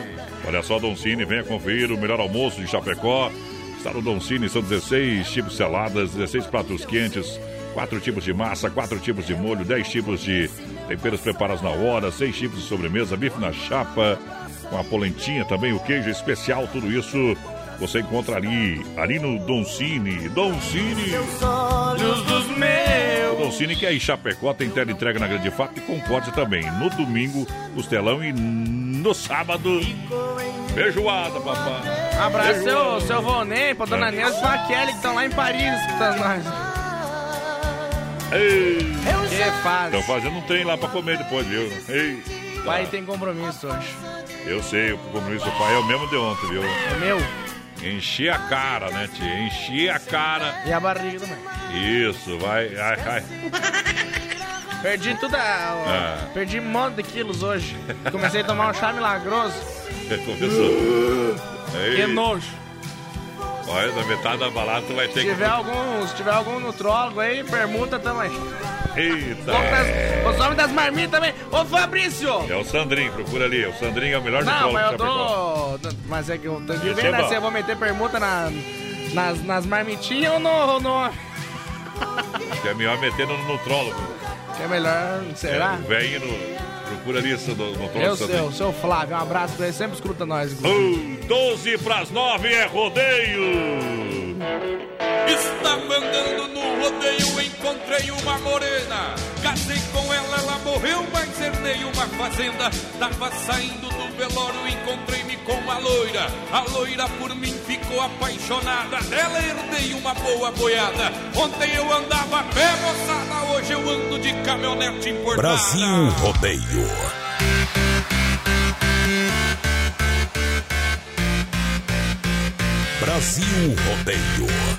Olha só, Don Cine, venha conferir o melhor almoço de Chapecó. Está no Don Cine, são 16 tipos de saladas, 16 pratos quentes, 4 tipos de massa, 4 tipos de molho, 10 tipos de temperos preparados na hora, 6 tipos de sobremesa, bife na chapa, com a polentinha também, o queijo especial, tudo isso você encontra ali, ali no Don Cine. Don Cine! Olhos dos meus. O Don Cine que é em Chapecó, tem tela entrega na Grande FAP e Concórdia também. No domingo, costelão e no sábado, feijoada, papai. Abraço seu, seu Vonei, pra dona Neuza e pra Kelly, que estão lá em Paris, escutando nós. Ei. Que fase. Estão fazendo um trem lá pra comer depois, viu? Ei. Pai tem compromisso hoje. Eu sei, o compromisso do pai é o mesmo de ontem, viu? É meu. Encher a cara, né, tia? Encher a cara. E a barriga também. Isso, vai. Ai, ai. Perdi tudo. a- Ah. Perdi um monte de quilos hoje. Comecei a tomar um chá milagroso. Começou. Que nojo. Olha, da metade da balada tu vai ter Se que. tiver algum, se tiver algum nutrólogo aí, permuta também. Eita! Das- Os homens das marmitas também. Ô Fabrício! É o Sandrinho, procura ali. O Sandrinho é o melhor Não, nutrólogo mas eu de tô. Mas é que eu que Esse ver, é né? Se eu vou meter permuta na, nas, nas marmitinhas ou no. no... Que é melhor meter no nutrólogo. Que é melhor, será? É, Vem no. Procura ali esse do nutrólogo Eu, Sandrinho. seu, seu Flávio, um abraço pra ele, sempre escuta nós. Uh, 12 pras 9 é rodeio! Está mandando no rodeio, encontrei uma morena. Casei com ela, ela morreu, mas herdei uma fazenda. Tava saindo do velório, encontrei-me com uma loira. A loira por mim ficou apaixonada. Dela herdei uma boa boiada. Ontem eu andava pé, moçada. Hoje eu ando de caminhonete importada. Brasil Rodeio. Brasil Rodeio.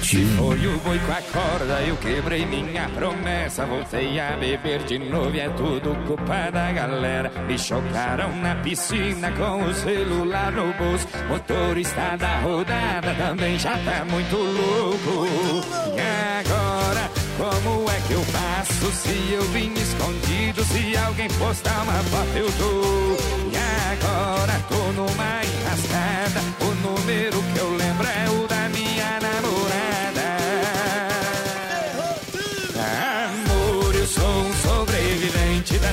2021. Foi o boi com a corda, eu quebrei minha promessa. Voltei a beber de novo e é tudo culpa da galera. Me chocaram na piscina com o celular no bolso. Motorista da rodada também já tá muito louco. E agora, como é que eu faço se eu vim escondido? Se alguém postar uma foto, eu tô. E agora tô numa enrascada. O número que eu lembro é o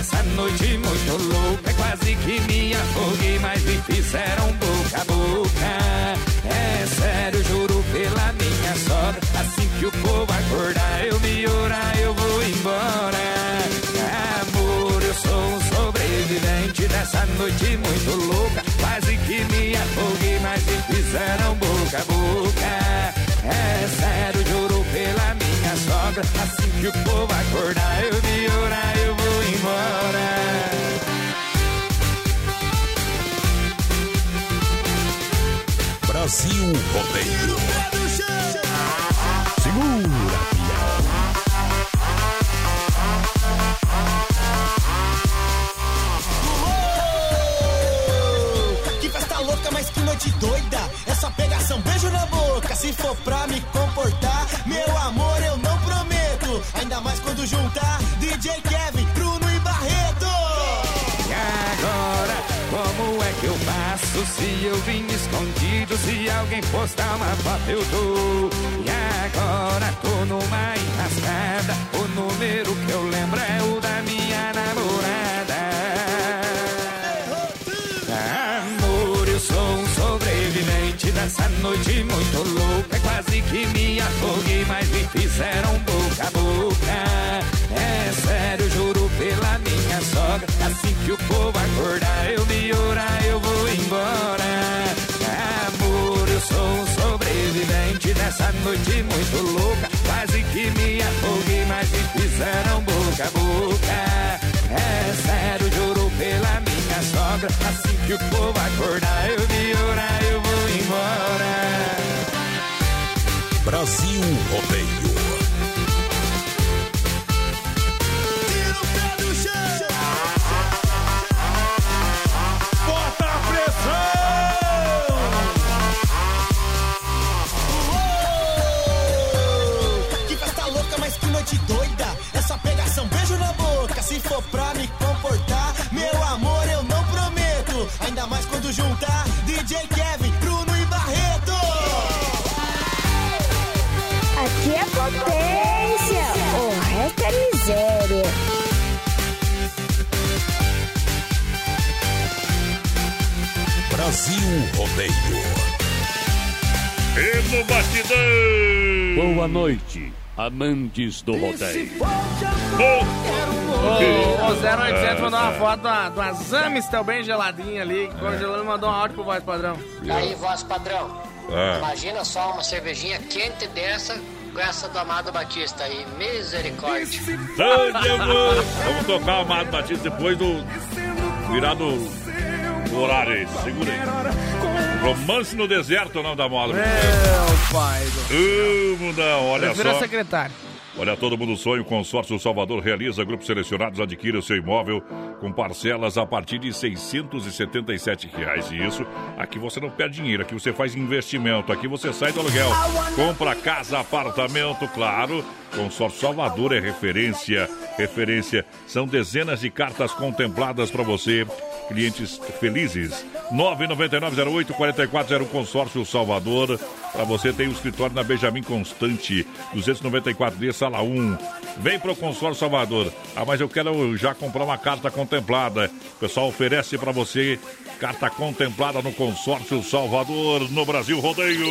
dessa noite muito louca. Quase que me afoguei, mas me fizeram boca a boca. É sério, juro pela minha sogra. Assim que o povo acordar, eu me orar, eu vou embora. Amor, eu sou um sobrevivente dessa noite muito louca. Quase que me afoguei, mas me fizeram boca a boca. É sério, juro pela minha sogra. Assim que o povo acordar, eu me orar, eu Brasil Rodeio. Segura, Que festa louca, mas que noite doida. Essa pegação, beijo na boca. Se for pra me comportar, meu amor, eu não prometo. Ainda mais quando juntar DJ Kevin, faço se eu vim escondido? Se alguém postar uma foto, eu tô. E agora, tô numa enrascada. O número que eu lembro é o da minha namorada. Noite muito louca. Quase que me afoguei, mas me fizeram boca a boca. É sério, juro pela minha sogra. Assim que o povo acordar, eu me orar, eu vou embora. Amor, eu sou um sobrevivente dessa noite muito louca. Quase que me afoguei, mas me fizeram boca a boca. É sério, juro pela minha sogra. Assim que o povo acordar, eu me orar, eu vou. Brasil Rodeio. Rodeio. E no batidão! Boa noite, amantes do rodeio. O, o 0800 Ah, mandou uma tá. foto uma Zamistel bem geladinha ali, que congelou e mandou um áudio pro voz padrão. Aí, voz padrão. Ah. Imagina só uma cervejinha quente dessa com essa do Amado Batista aí. Misericórdia. Vamos tocar o Amado Batista depois do. Virado do horário aí. Segura aí. Romance no deserto é o nome da moda. Meu pai do mundão, olha Prefiro só. secretária. Olha, todo mundo sonha, o consórcio Salvador realiza, grupos selecionados adquire o seu imóvel com parcelas a partir de 677 reais. E isso, aqui você não perde dinheiro, aqui você faz investimento, aqui você sai do aluguel. Compra casa, apartamento, claro. Consórcio Salvador é referência, referência. São dezenas de cartas contempladas para você. Clientes felizes. 999-08-4401 Consórcio Salvador. Para você tem o escritório na Benjamin Constante, 294D, sala 1. Vem pro Consórcio Salvador. Ah, mas eu quero já comprar uma carta contemplada. O pessoal oferece para você carta contemplada no Consórcio Salvador, no Brasil Rodeio.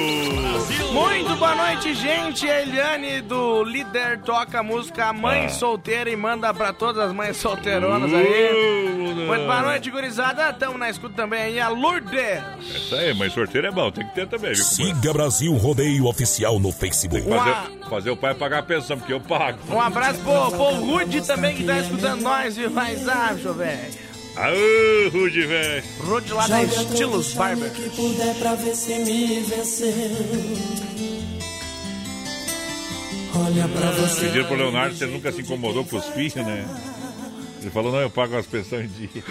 Muito boa noite, gente. A Eliane do Líder toca a música Mãe Ah. Solteira e manda pra todas as mães solteironas aí. Muito boa noite, gurizada. Tamo na escuta também aí, a Lourdes. Isso aí, mas sorteiro é bom, tem que ter também, viu? Siga Brasil Rodeio Oficial no Facebook. Fazer, fazer o pai pagar a pensão, porque eu pago. Um abraço pro, pro Rude também que tá escutando nós, viu? Mas, ah, bicho, velho. Aô, Rude, velho. Rude lá da Joga Estilos tudo Barber. que puder pra ver se me venceu. Olha pra você. Pediram pro Leonardo se ele nunca se incomodou com os filhos, né? Ele falou, não, eu pago as pensões em dia.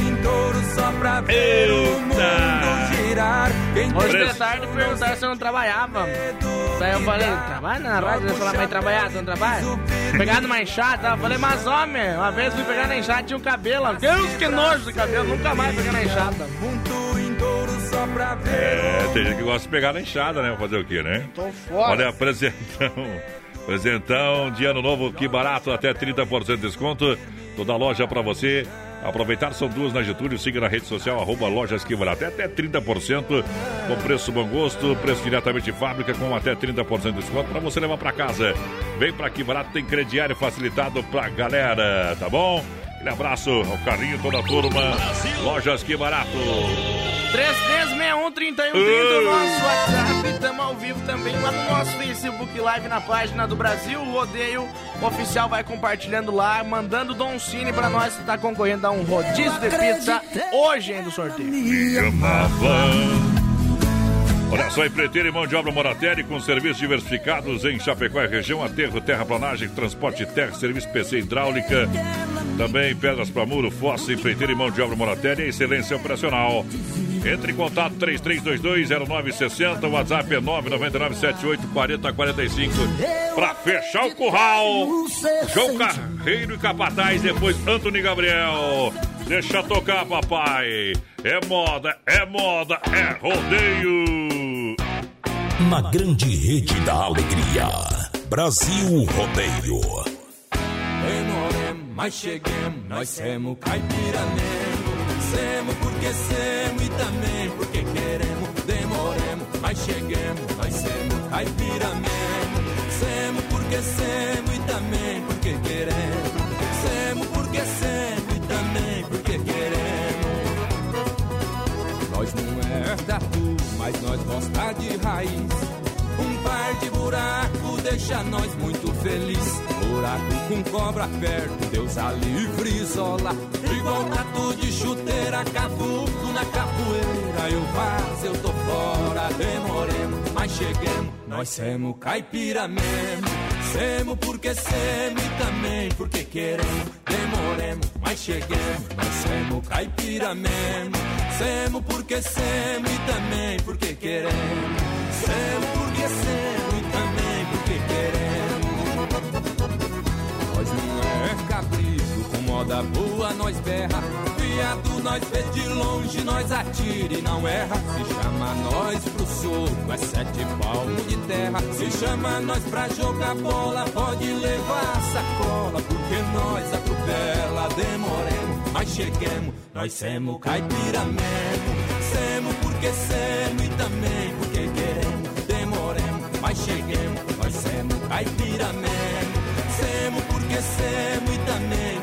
Em touro só pra ver o mundo girar. Hoje de tarde perguntaram se eu não trabalhava. Daí eu falei, trabalha na rádio? Ele falou, mas trabalhar, tu não trabalha? Pegar numa enxada, eu falei, mas homem, uma vez fui pegar na enxada, tinha um cabelo. Deus, que nojo de cabelo, nunca mais peguei na enxada. Em touro É, tem gente que gosta de pegar na enxada, né? Fazer o quê, né? Tô fora. Olha, apresentão. Apresentão de ano novo, que barato, até 30% de desconto. Toda loja pra você. Aproveitar, são duas na Getúlio. Siga na rede social, arroba lojas que barato. Até 30% com preço bom gosto, preço diretamente de fábrica com até 30% de desconto pra você levar pra casa. Vem pra que barato, tem crediário facilitado pra galera, tá bom? Aquele abraço ao carrinho, toda a turma. Lojas que barato. 3361-3130, o nosso WhatsApp. Estamos ao vivo também lá no nosso Facebook Live, na página do Brasil Rodeio Oficial. Vai compartilhando lá, mandando Dom Cine pra nós que tá concorrendo a um rodízio de pizza hoje ainda o sorteio. Me amava. Olha só, empreiteiro e mão de obra Moratelli com serviços diversificados em Chapecó e região, aterro, terraplanagem, transporte de terra, serviço PC hidráulica, também pedras para muro, fossa, empreiteiro e mão de obra Moratelli, excelência operacional. Entre em contato 33220960, o WhatsApp é 999784045 para fechar o curral. João Carreiro e Capataz, depois Antônio Gabriel. Deixa tocar, papai. É moda, é moda, é rodeio. Na grande rede da alegria. Brasil Rodeio. Demoremos, mas cheguemos, nós semos caipira Semos porque semos e também porque cheguemos, nós semos caipira mesmo. Semos porque semos e também porque queremos. Semos porque semos e também porque queremos. Nós não é tatu, mas nós gosta de raiz. De buraco deixa nós muito feliz. Buraco com cobra perto, Deus a livre isola. Igual tatu de chuteira, cavuco na capoeira. Eu vazo, eu tô fora, demoremos, mas cheguemos. Nós semos caipira mesmo. Semos porque semos e também porque queremos. Demoremos, mas cheguemos. Nós semos caipira mesmo. Semos porque semos e também porque queremos. Semos porque semos moda boa nós berra. Viado nós vê de longe, nós atira e não erra. Se chama nós pro soco, é sete palmos de terra. Se chama nós pra jogar bola, pode levar a sacola. Porque nós atropela, demoremos, mas cheguemos. Nós semos caipira mesmo. Porque semos e também porque queremos. Demoremos, mas cheguemos. Nós semos caipira mesmo. Porque semos e também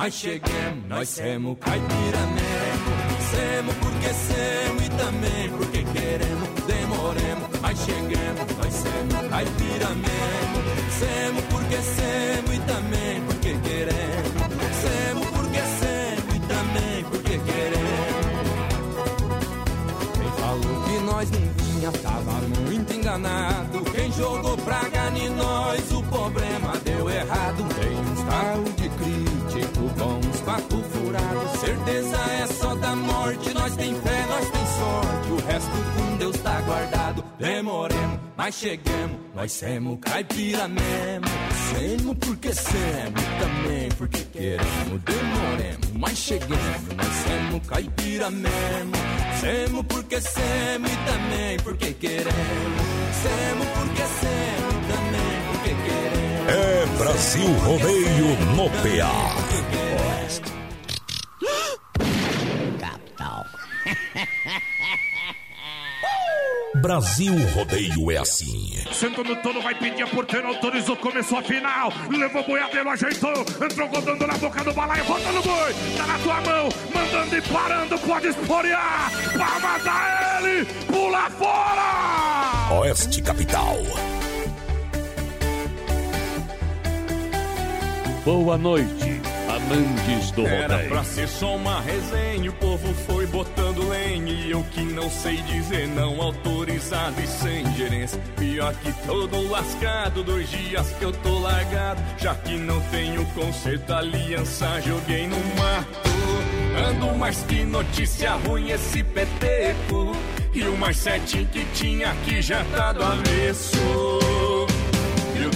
mas cheguemos. Nós semos caipira mesmo. Semos porque semos e também porque queremos. Demoremos, mas cheguemos. Nós semos caipira mesmo. Semos porque semos e também porque queremos. Semos porque semos e também porque queremos. Quem falou que nós não vinha tava muito enganado. Quem jogou praga em nós, o problema resto com Deus tá guardado. Demoremos, mas cheguemos, nós semos caipira mesmo. Semos porque semos, também porque queremos. Demoremos, mas cheguemos, nós semos caipira mesmo. Semos porque semos também porque queremos. Semos porque semos também porque queremos. É Brasil Rodeio no PA. Brasil Rodeio é assim. Senta no tono, vai pedir a porteira, autorizou, começou a final. Levou o boiadeiro, ajeitou, entrou rodando na boca do balaio, volta no boi, tá na tua mão, mandando e parando, pode esporear. Palmas a ele, pula fora! Oeste Capital. Boa noite, do Era rodeio. pra ser só uma resenha, o povo foi botando lenha E eu que não sei dizer não, autorizado e sem gerência. Pior que todo lascado, dois dias que eu tô largado Já que não tenho conserto, aliança joguei no mato. Ando mais que notícia ruim esse peteco E o mais certinho que tinha aqui já tá do avesso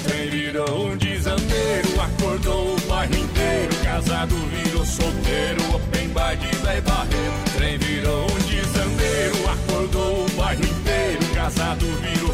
trem virou um desandeiro, acordou o bairro inteiro. Casado virou solteiro, open bar de véi barreiro. Trem virou um desandeiro, acordou o bairro inteiro. Casado virou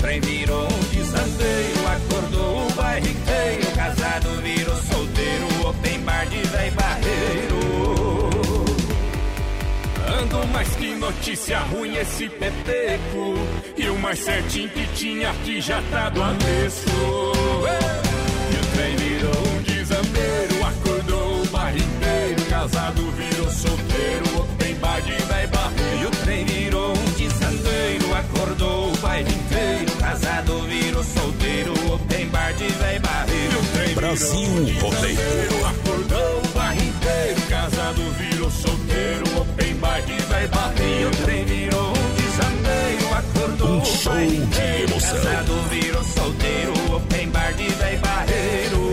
Trem virou um desandeiro, acordou o bairro. Casado virou solteiro, open bar de véi barreiro. Ando mais que notícia ruim esse peteco E o mais certinho que tinha aqui já tá do avesso E o trem virou um desandeiro Acordou o bairro Casado virou solteiro Open bar de véi barreiro E o trem virou casado virou solteiro, tem bar de véi barreiro. Brasil rodeio. Acordou o barriteiro, casado virou solteiro, open bar de véi barreiro. O trem virou um desandeiro, acordou um show de emoção. Casado virou solteiro, open bar de véi barreiro.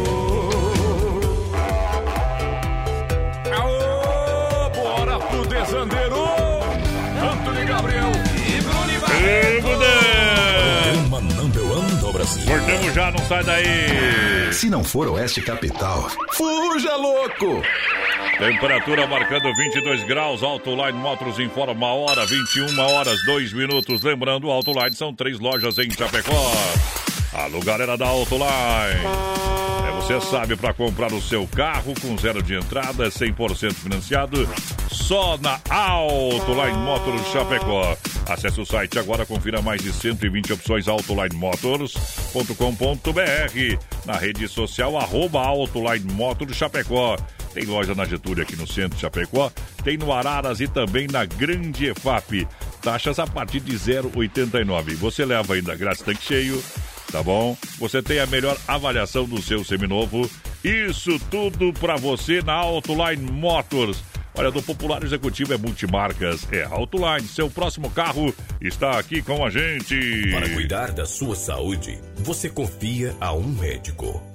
Cortamos já, não sai daí. Se não for Oeste Capital, fuja louco! Temperatura marcando 22 graus, Autoline Motors informa a hora, 21 horas 2 minutos. Lembrando, Autoline são três lojas em Chapecó. Alô, galera da Autoline. É, você sabe, para comprar o seu carro com zero de entrada, 100% financiado, só na Autoline Motors Chapecó. Acesse o site agora, confira mais de 120 opções autolinemotors.com.br. Na rede social, arroba Autoline Motors Chapecó. Tem loja na Getúlio aqui no centro de Chapecó, tem no Araras e também na Grande EFAP. Taxas a partir de 0,89. Você leva ainda grátis tanque cheio, tá bom? Você tem a melhor avaliação do seu seminovo. Isso tudo pra você na Autoline Motors. Olha, do Popular Executivo é multimarcas, é Autoline. Seu próximo carro está aqui com a gente. Para cuidar da sua saúde, você confia a um médico.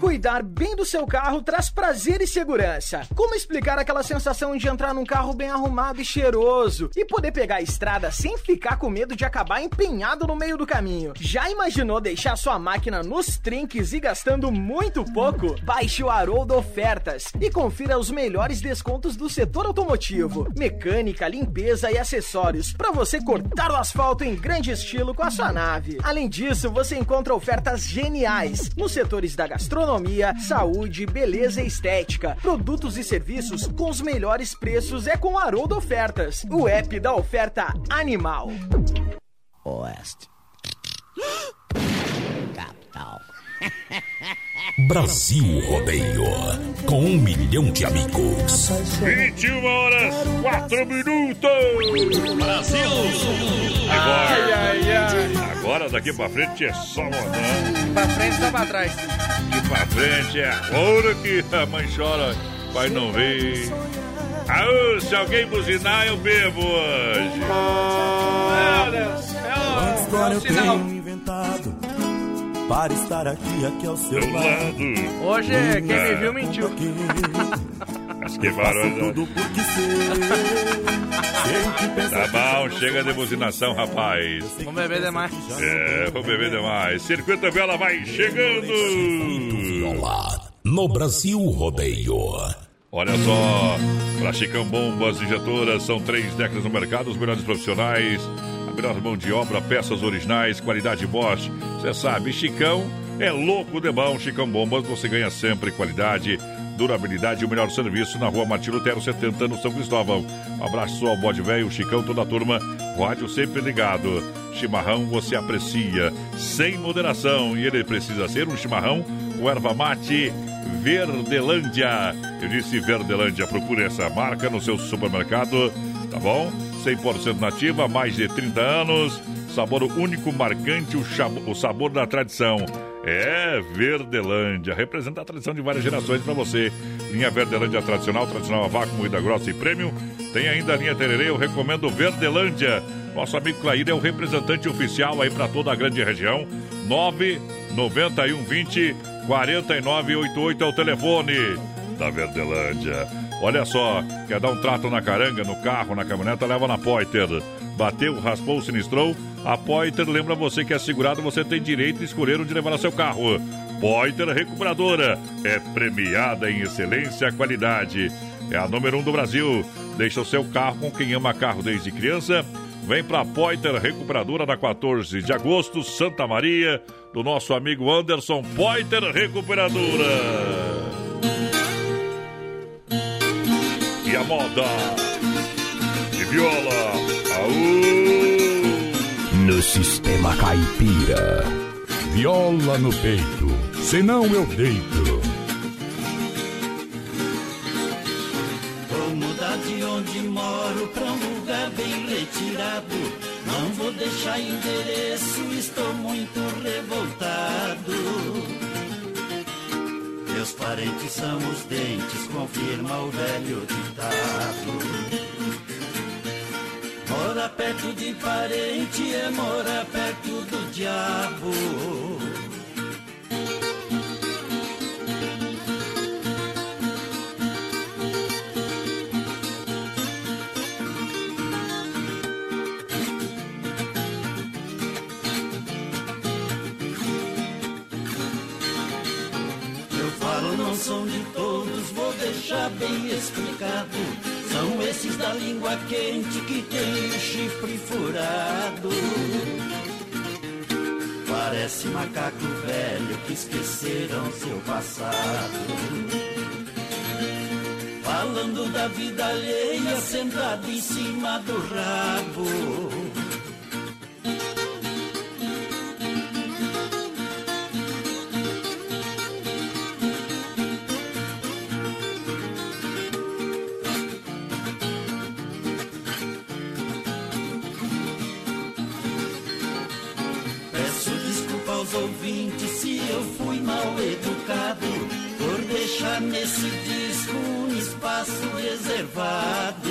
Cuidar bem do seu carro traz prazer e segurança. Como explicar aquela sensação de entrar num carro bem arrumado e cheiroso e poder pegar a estrada sem ficar com medo de acabar empenhado no meio do caminho? Já imaginou deixar sua máquina nos trinques e gastando muito pouco? Baixe o Haroldo Ofertas e confira os melhores descontos do setor automotivo, mecânica, limpeza e acessórios para você cortar o asfalto em grande estilo com a sua nave. Além disso, você encontra ofertas geniais nos setores da gastronomia, saúde, beleza e estética. Produtos e serviços com os melhores preços é com Haroldo Ofertas, o app da oferta animal. Oeste. Capital. Brasil Rodeio. Com um milhão de amigos. 21 horas, 4 minutos. Brasil. Agora, Ai, ai, ai. agora daqui pra frente é só rodando. Pra frente só pra trás. Daqui pra frente é a hora que a mãe chora, pai não vê. Aô, se alguém buzinar, eu bebo hoje. Deus. É história eu tenho inventado para estar aqui, aqui ao seu lado. Hoje, quem me viu mentiu. Acho que varou. Tudo porque sei. Tá bom, chega de buzinação, rapaz. Vamos beber demais. É, vou beber demais. Circuito Viola vai chegando. No Brasil Rodeio. Olha só, para Chicão Bombas Injetoras, são três décadas no mercado, os melhores profissionais, a melhor mão de obra, peças originais, qualidade Bosch. Você sabe, Chicão é louco de bom. Chicão Bombas, você ganha sempre qualidade, durabilidade e o melhor serviço na rua Martin Lutero 70, no São Cristóvão. Um abraço ao bode velho, Chicão, toda a turma, rádio sempre ligado. Chimarrão você aprecia, sem moderação, e ele precisa ser um chimarrão com erva mate Verdelândia. Eu disse Verdelândia, procure essa marca no seu supermercado, tá bom? 100% nativa, mais de 30 anos, sabor único, marcante, o, o sabor da tradição. É Verdelândia, representa a tradição de várias gerações para você. Linha Verdelândia tradicional, tradicional a vácuo, moída grossa e prêmio. Tem ainda a linha Tererê, eu recomendo Verdelândia. Nosso amigo Clair é o representante oficial aí para toda a grande região. 99120 4988 é o telefone da Verdelândia. Olha só, quer dar um trato na caranga, no carro, na caminhoneta, leva na Poiter. Bateu, raspou, sinistrou. A Poiter lembra você que é segurado, você tem direito de escolher onde levar seu carro. Poiter Recuperadora é premiada em excelência e qualidade. É a número um do Brasil. Deixa o seu carro com quem ama carro desde criança. Vem pra Poiter Recuperadora na 14 de agosto, Santa Maria, do nosso amigo Anderson Poiter Recuperadora. A moda de viola. Aú! No sistema caipira. Viola no peito, senão eu deito. Vou mudar de onde moro pra um lugar bem retirado. Não vou deixar endereço, estou muito revoltado. Parentes são os dentes, confirma o velho ditado. Mora perto de parente é morar perto do diabo. São de todos, vou deixar bem explicado. São esses da língua quente que tem o chifre furado. Parece macaco velho que esqueceram seu passado. Falando da vida alheia, sentado em cima do rabo. Eu fui mal educado por deixar nesse disco um espaço reservado.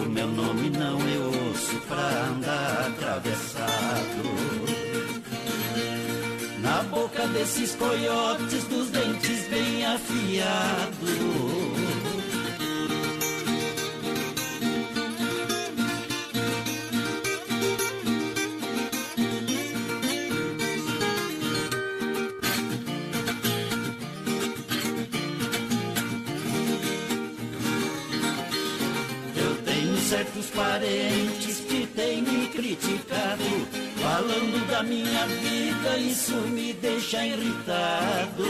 O meu nome não eu ouço pra andar atravessado. Na boca desses coiotes dos dentes bem afiados. Certos parentes que têm me criticado, falando da minha vida, isso me deixa irritado.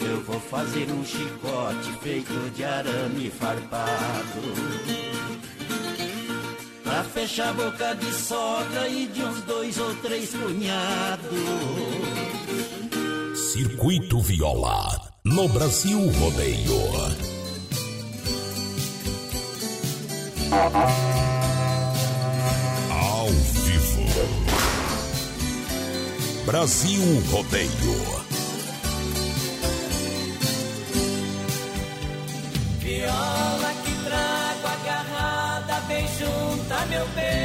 Eu vou fazer um chicote feito de arame farpado. Pra fechar a boca de sogra e de uns dois ou três cunhados. Circuito Viola. No Brasil Rodeio. Ao vivo. Brasil Rodeio. Viola que trago agarrada bem junto a meu peito.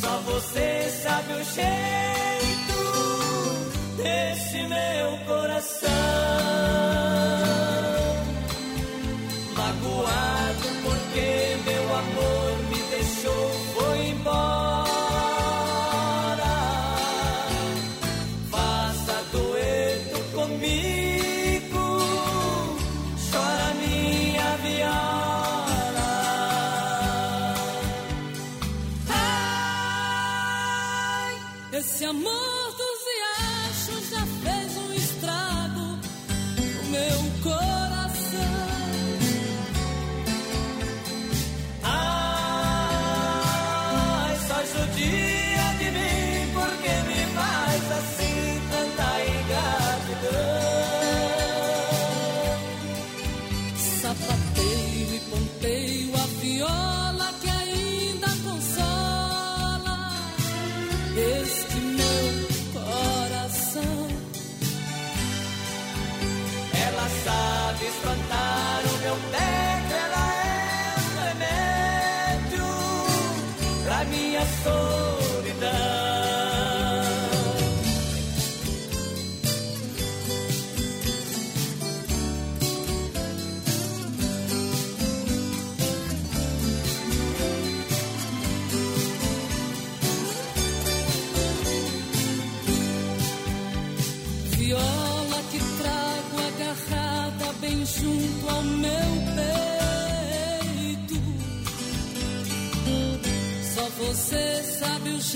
Só você sabe o jeito desse meu coração.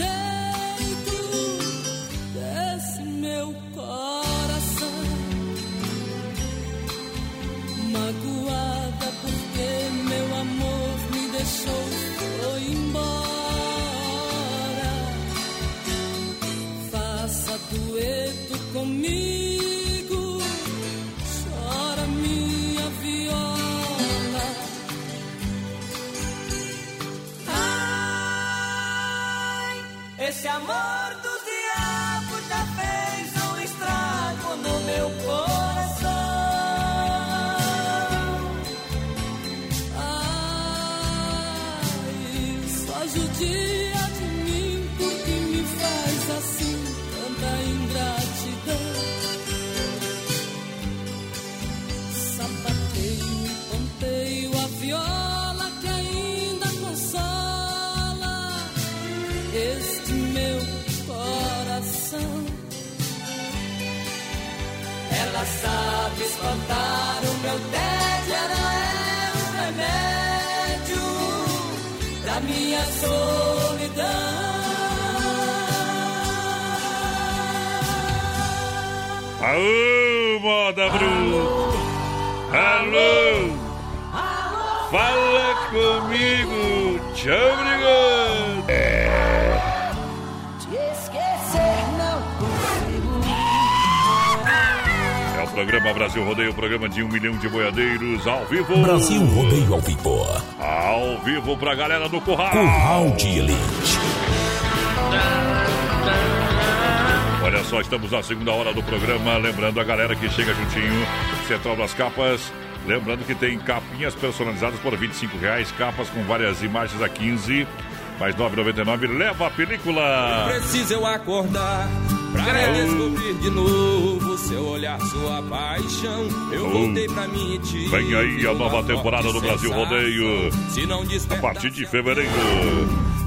Jeito desse meu coração. Magoada porque meu amor me deixou, foi embora. Faça dueto comigo, programa Brasil Rodeio, programa de um milhão de boiadeiros ao vivo. Brasil Rodeio ao vivo. Ao vivo pra galera do Curral. Curral de Elite. Olha só, estamos na segunda hora do programa. Lembrando a galera que chega juntinho, Central das Capas. Lembrando que tem capinhas personalizadas por 25 reais, capas com várias imagens a 15, mais R$ 9,99. Leva a película! Preciso eu acordar pra redescobrir de novo seu olhar, sua paixão. Eu Oh. voltei pra mim e te Vem aí a nova temporada do Brasil. Rodeio. Se não A partir de fevereiro.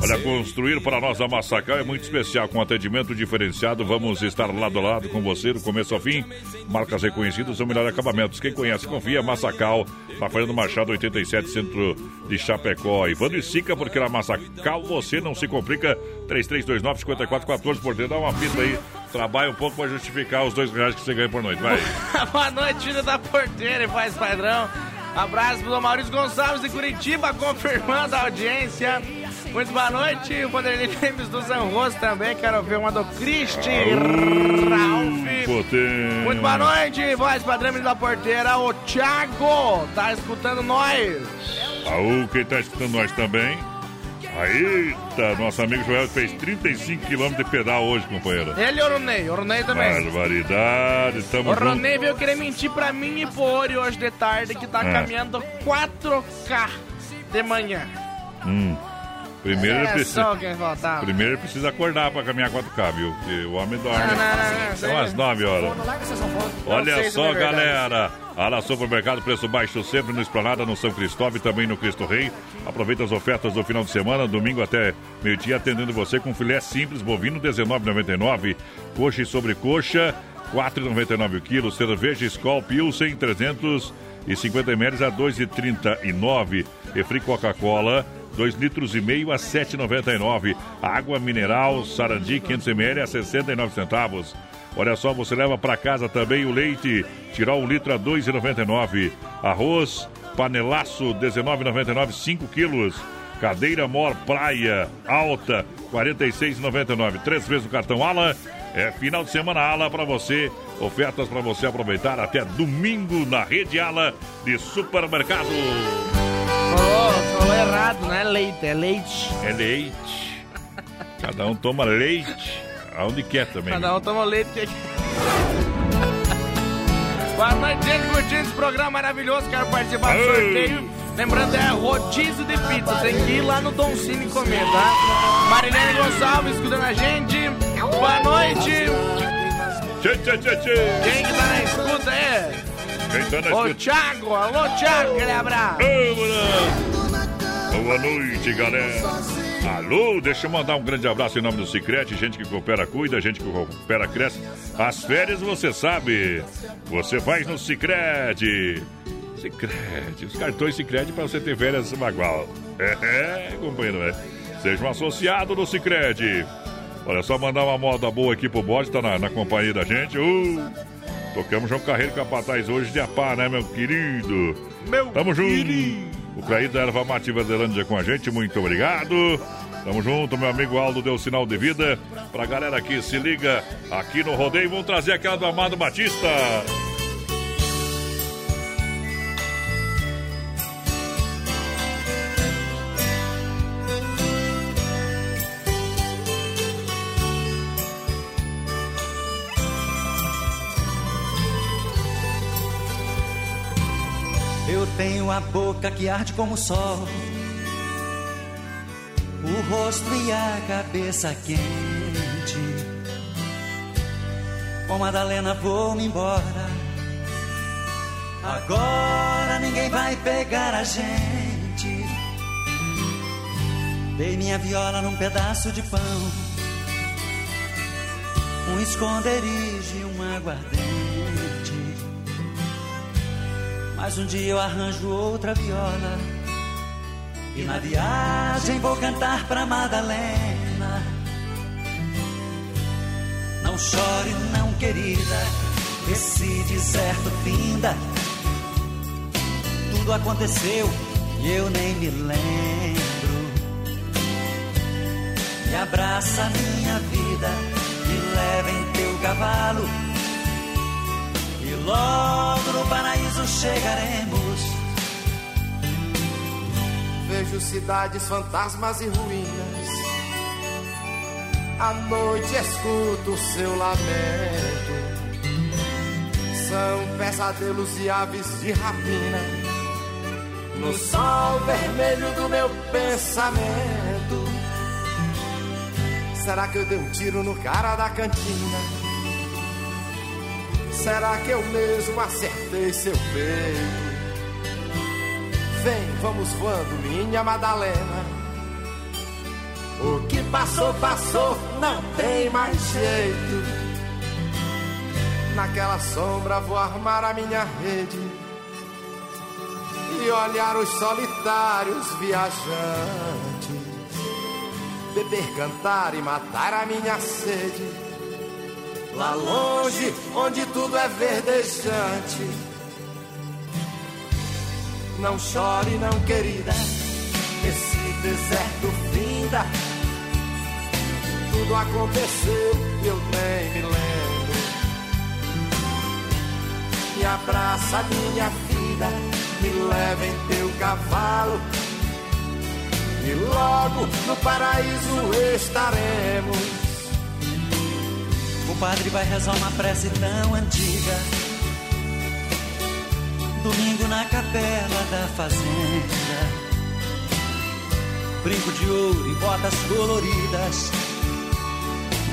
Olha, construir para nós a Massacal é muito especial, com atendimento diferenciado. Vamos estar lado a lado com você, do começo ao fim. Marcas reconhecidas ou melhor acabamentos. Quem conhece, confia. Massacal, na Fernando Machado, 87, centro de Chapecó. Ivano e Sica, porque na Massacal você não se complica. 3329-5414 por dentro. Dá uma fita aí. Trabalha um pouco para justificar os dois reais que você ganha por noite. Vai. Boa noite, filho da porteira e faz padrão. Abraço pro Maurício Gonçalves de Curitiba, confirmando a audiência. Muito boa noite, o Vanderlei Lemes do Zanroso também. Quero ver uma do Cristi Ralph. Potente. Muito boa noite, voz padrão da porteira. O Thiago tá escutando nós. Aú, quem tá escutando nós também? Eita, nosso amigo Joel fez 35 km de pedal hoje, companheiro. Ele e o Ronei, o Ronei também. Barbaridade, tamo O. Ronei veio querer mentir pra mim e pro Ori hoje de tarde que tá É. caminhando 4K de manhã. Hum. Primeiro ele é precisa. só quem faltava. Primeiro precisa acordar pra caminhar 4K, viu? Porque o homem dorme. Não, não, não, não, São as 9 horas. Olha só, é verdade. galera. Ala Supermercado, preço baixo sempre no Esplanada, no São Cristóvão e também no Cristo Rei. Aproveita as ofertas do final de semana, domingo até meio-dia, atendendo você com filé simples, bovino, R$19,99. Coxa e sobrecoxa, R$4,99 o quilo. Cerveja Skol Pilsen, 350 ml a R$2,39. Refri Coca-Cola, 2 litros e meio a 7,99. Água mineral Sarandi 500 ml a 69 centavos. Olha só, você leva para casa também o leite, tirar um litro a 2,99. Arroz panelaço 19,99, 5 quilos. Cadeira Mor Praia Alta 46,99. Três vezes o cartão Ala. É final de semana Ala para você. Ofertas para você aproveitar até domingo na rede Ala de supermercado. Falou, falou errado, não é leite, é leite. É leite. Cada um toma leite. Aonde quer também. Cada um toma leite. que- Boa noite, gente, curtindo esse programa maravilhoso. Quero participar do Ei. sorteio. Lembrando, é rodízio de pizza. Tem que ir lá no Dom Cine comer, tá? Marilene Gonçalves escutando a gente. Boa noite. Tchê, tchê, tchê, tchê. Quem que tá na escuta aí? Na Ô? Thiago. Alô, Thiago. Aquele abraço. Boa noite, galera. Alô, deixa eu mandar um grande abraço em nome do Cicrete, gente que coopera, cuida, gente que coopera, cresce. As férias, você sabe, você faz no Cicrete. Sicredi, os cartões Sicredi para você ter férias bagual. É, é, companheiro, é. Seja um associado do Sicredi. Olha, só mandar uma moda boa aqui pro bode, tá na, na companhia da gente. Uh, tocamos João Carreiro Capataz hoje de Apá, né, meu querido? Meu Tamo junto. O Clair da Erva Mate Verdelândia com a gente, muito obrigado. Tamo junto, meu amigo Aldo deu sinal de vida. Pra galera que se liga aqui no rodeio, vamos trazer aquela do Amado Batista. A boca que arde como o sol, o rosto e a cabeça quente. Com Madalena vou-me embora. Agora ninguém vai pegar a gente. Dei minha viola num pedaço de pão, um esconderijo e um aguardente. Mas um dia eu arranjo outra viola. E na viagem vou cantar pra Madalena. Não chore, não, querida. Esse deserto finda. Tudo aconteceu e eu nem me lembro. Me abraça minha vida, me leva em teu cavalo. Logo no paraíso chegaremos. Vejo cidades, fantasmas e ruínas. À noite escuto o seu lamento. São pesadelos e aves de rapina. No sol vermelho do meu pensamento. Será que eu dei um tiro no cara da cantina? Será que eu mesmo acertei seu peito? Vem, vamos voando, minha Madalena. O que passou, passou, não tem mais jeito. Naquela sombra vou armar a minha rede e olhar os solitários viajantes. Beber, cantar e matar a minha sede. Lá longe, onde tudo é verdejante. Não chore, não, querida. Esse deserto finda. Tudo aconteceu, eu nem me lembro. Me abraça, minha vida. Me leva em teu cavalo. E logo no paraíso estaremos. O padre vai rezar uma prece tão antiga. Domingo na capela da fazenda. Brinco de ouro e botas coloridas.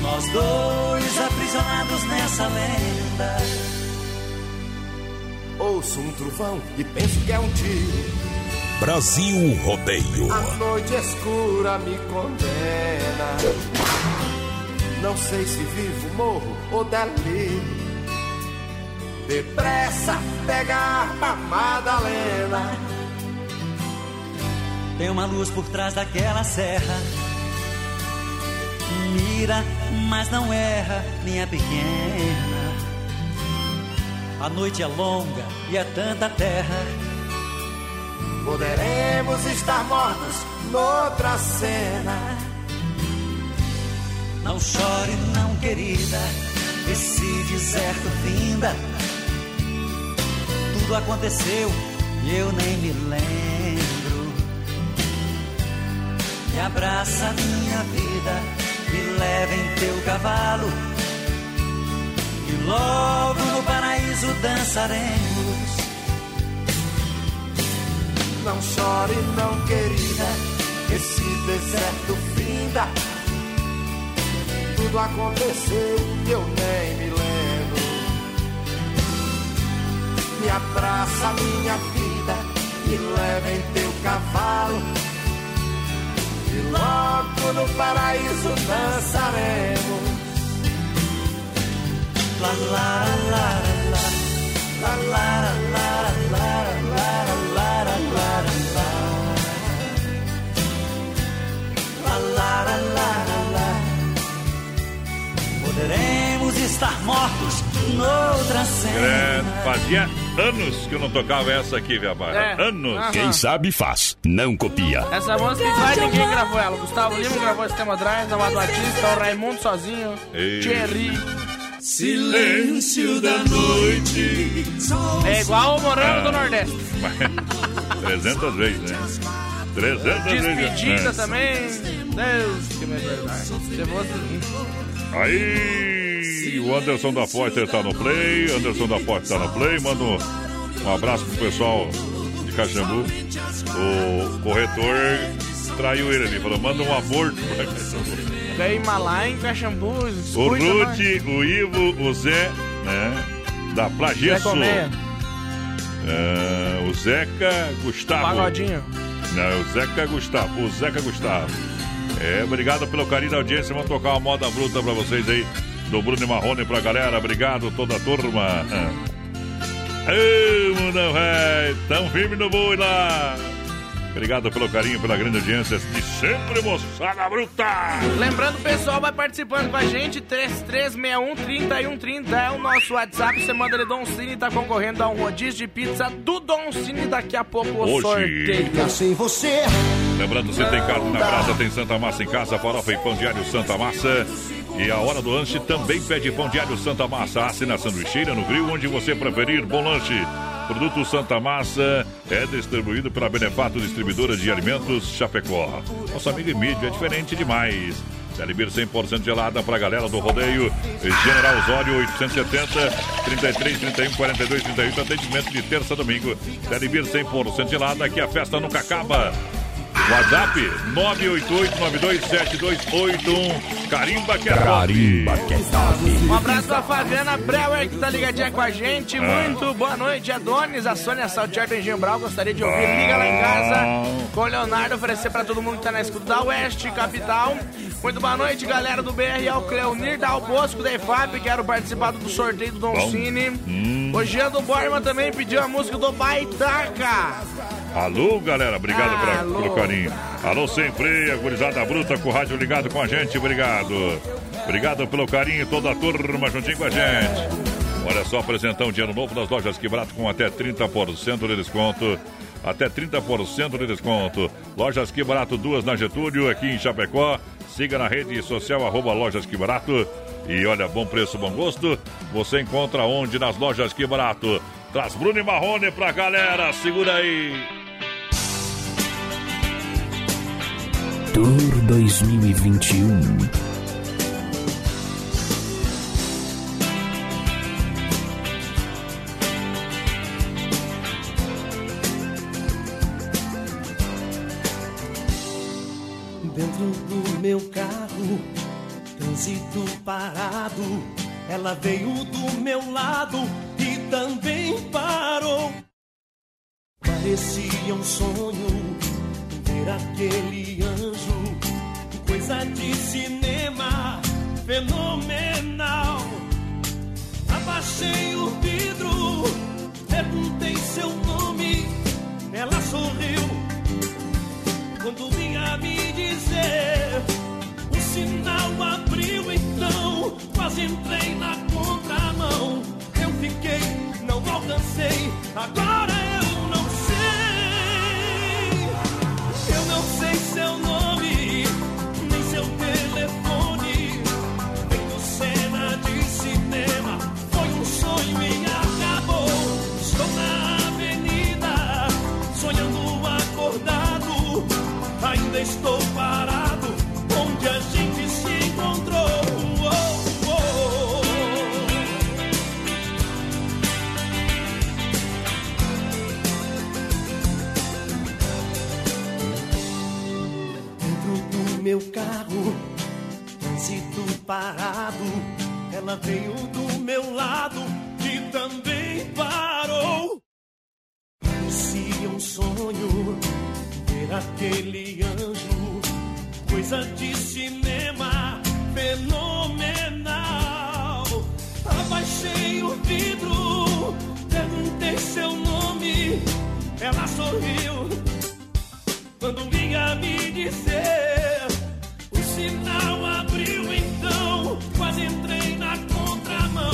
Nós dois aprisionados nessa lenda. Ouço um trovão e penso que é um tiro. Brasil Rodeio. A noite escura me condena. Não sei se vivo, morro ou delírio. Depressa, pega a arma, Madalena. Tem uma luz por trás daquela serra. Mira, mas não erra, minha pequena. A noite é longa e é tanta terra. Poderemos estar mortos noutra cena. Não chore, não, querida. Esse deserto finda. Tudo aconteceu e eu nem me lembro. Me abraça, minha vida. Me leva em teu cavalo. E logo no paraíso dançaremos. Não chore, não, querida. Esse deserto finda tudo aconteceu que eu nem me lembro. Me abraça, minha vida, e leva em teu cavalo. E logo no paraíso dançaremos. La la la la la la la la la la la la la la la Queremos estar mortos noutra É, cena. fazia anos que eu não tocava essa aqui, viu, rapaz? É. Anos. Aham. Quem sabe faz, não copia. Essa música vai ninguém gravou ela. Gustavo Lima gravou esse tema atrás, Amado Batista, o Raimundo sozinho, Ei. Thierry. Silêncio da noite. É igual o Morango Ah. do Nordeste. 300 vezes, né? 300 vezes. Despedida né? também. Deus que me verdade. Se fosse... Aí, o Anderson da Poiter tá no play. Anderson da Poiter tá no play. Manda um, abraço pro pessoal de Caxambu. O corretor traiu ele ali. Falou: manda um aborto pra Caxambu. Queima lá em Caxambu. O. Rude, o Ivo, o Zé, né? Da Plagesso. Colmeia. É, o Zeca Gustavo. Pagodinho. Não, o Zeca Gustavo. O Zeca Gustavo. É, obrigado pelo carinho da audiência. Vamos tocar uma moda bruta pra vocês aí. Do Bruno e Marrone pra galera. Obrigado, toda a turma. Ei, mundão, velho. Tão firme no boi lá. Obrigado pelo carinho, pela grande audiência de sempre, moçada bruta. Lembrando, o pessoal vai participando com a gente. 3361-3130 é o nosso WhatsApp. Você manda ele Don Cine tá concorrendo a um rodízio de pizza do Don Cine. Daqui a pouco o Hoje. sorteio. Sem você. Lembrando, você tem carne na brasa, tem Santa Massa em casa, farofa e pão diário Santa Massa. E a hora do lanche também pede pão diário Santa Massa. Asse na sanduicheira, no grill, onde você preferir. Bom lanche. Produto Santa Massa é distribuído pela Benefato Distribuidora de Alimentos Chapecó. Nosso amigo Emílio é diferente demais. Telebir 100% gelada para a galera do rodeio. General Osório 870 33 31 42 38. Atendimento de terça a domingo. Telebir 100% gelada que a festa nunca acaba. WhatsApp 988927281. Carimba que é top. Carimba que é top. Um abraço pra Fabiana Brauer, que tá ligadinha com a gente. Ah. Muito boa noite, Adonis. A Sônia Saltier do Engenho Brau gostaria de ouvir Liga lá em casa. Com o Leonardo, oferecer pra todo mundo que tá na escuta da Oeste Capital. Muito boa noite, galera do BR. Ao Cleonir Dal Bosco da EFAP. Quero participar do sorteio do Don. Cine. Hum. O Jean do Borma também pediu a música do Baitaca. Alô, galera, obrigado Alô. pelo carinho. Alô, sem freia, gurizada bruta com o rádio ligado com a gente, obrigado. Obrigado pelo carinho, toda a turma juntinho com a gente. Olha só, apresentão de ano novo das lojas Que Barato com até 30% de desconto. Até 30% de desconto. Lojas Que Barato, duas na Getúlio, aqui em Chapecó. Siga na rede social, arroba Lojas Que Barato. E olha, bom preço, bom gosto. Você encontra onde? Nas lojas Que Barato. Traz Bruno e Marrone pra galera, segura aí. Tour 2021. Dentro do meu carro, trânsito parado. Ela veio do meu lado e também parou. Parecia um sonho ver aquele anjo, coisa de cinema fenomenal. Abaixei o vidro, perguntei seu nome, ela sorriu quando vinha me dizer. O sinal abriu então, quase entrei na contramão. Eu fiquei, não alcancei, agora estou parado, onde a gente se encontrou. Oh, oh. Dentro do meu carro, trânsito parado. Ela veio do meu lado e também parou. Parecia um sonho aquele anjo, coisa de cinema fenomenal. Abaixei o vidro, perguntei seu nome, ela sorriu quando vinha me dizer. O sinal abriu então, quase entrei na contramão.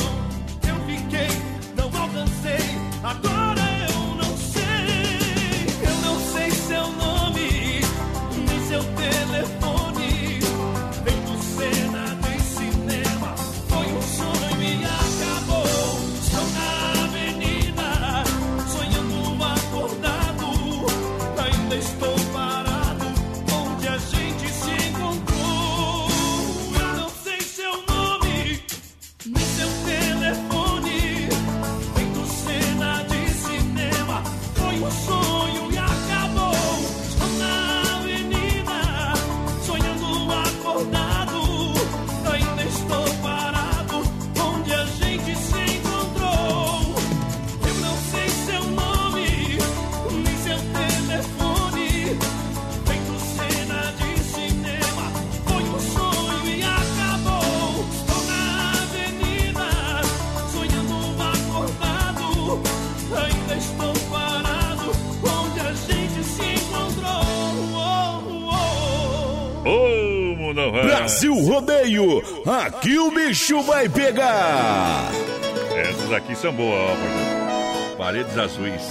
Eu fiquei, não alcancei, agora. Brasil Rodeio, aqui o bicho vai pegar. Essas aqui são boas, ó. Paredes azuis.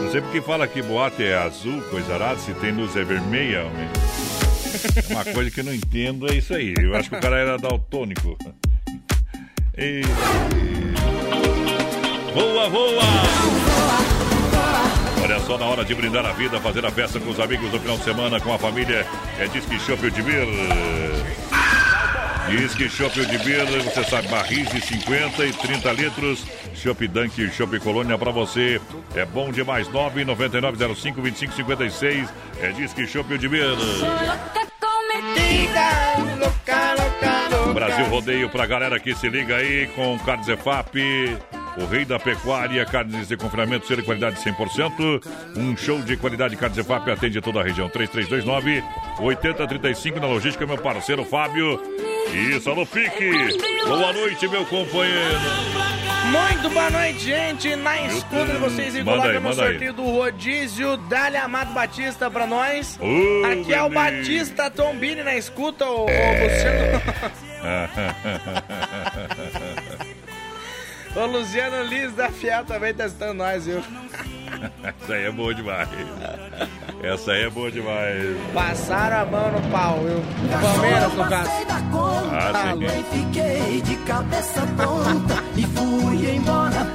Não sei porque fala que boate é azul, coisa arada, se tem luz é vermelha, homem. Uma coisa que eu não entendo é isso aí. Eu acho que o cara era daltônico. E... Voa, voa! Olha só, na hora de brindar a vida, fazer a festa com os amigos no final de semana, com a família, é Disque Shopping de Bir. Disque Shopping de Bir, você sabe, barris de 50 e 30 litros. Shop Dunk, Shop Colônia pra você. É bom demais. 99905 2556. É Disque Shopping de Bir. Brasil Rodeio pra galera que se liga aí com Carnes EFAP. O rei da pecuária, carnes de confinamento, ser de qualidade 100%. Um show de qualidade carnes EFAP atende toda a região. 3329 8035 na logística, meu parceiro Fábio. Isso, alô, Fique. Boa noite, meu companheiro. Muito boa noite, gente. Na escuta de vocês e coloca no manda aí. sorteio do rodízio. Dali Amado Batista pra nós. Ô, Aqui é o. Batista Tombini na escuta, o, o Luciano. o Luciano Liz da Fiel também testando nós, viu? Essa aí é boa demais. Essa aí é boa demais. Passaram a mão no pau, viu? Palmeiras, no caso. Ah, sim. Fiquei de cabeça tonta e fui embora.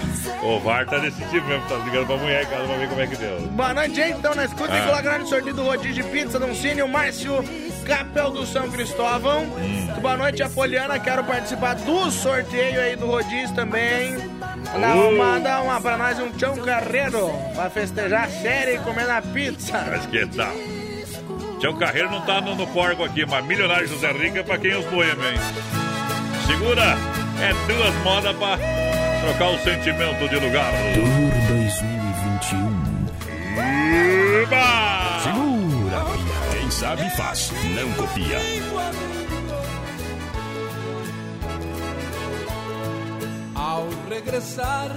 O VAR tá tipo mesmo, tá ligando pra mulher em casa pra ver como é que deu. Boa noite, gente. Então, na escuta e Ah. coloca no sorteio do rodízio de pizza do Cine, o Márcio Capel do São Cristóvão. Hum. Boa noite, a Poliana. Quero participar do sorteio aí do rodízio também. Uh. manda uma pra nós, um Tchão Carreiro, pra festejar a série e comer na pizza. Mas que tal? Tião Carreiro não tá no, no porco aqui, mas milionário José Rica é pra quem os boêmios, hein? Segura! É duas modas pra trocar o sentimento de lugar. Tour 2021. Uba! Segura, sabe faz, não copia. Ao regressar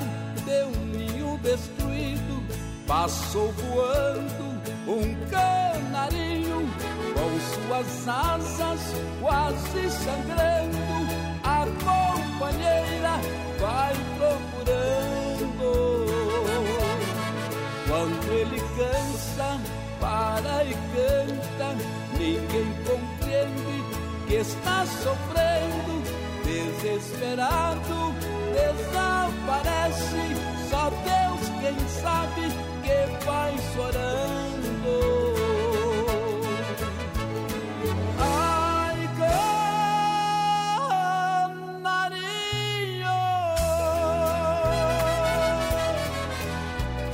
de um ninho destruído, passou voando um canarinho com suas asas quase sangrando. A companheira vai procurando. Para e canta, ninguém compreende que está sofrendo, desesperado, desaparece. Só Deus quem sabe que vai chorando.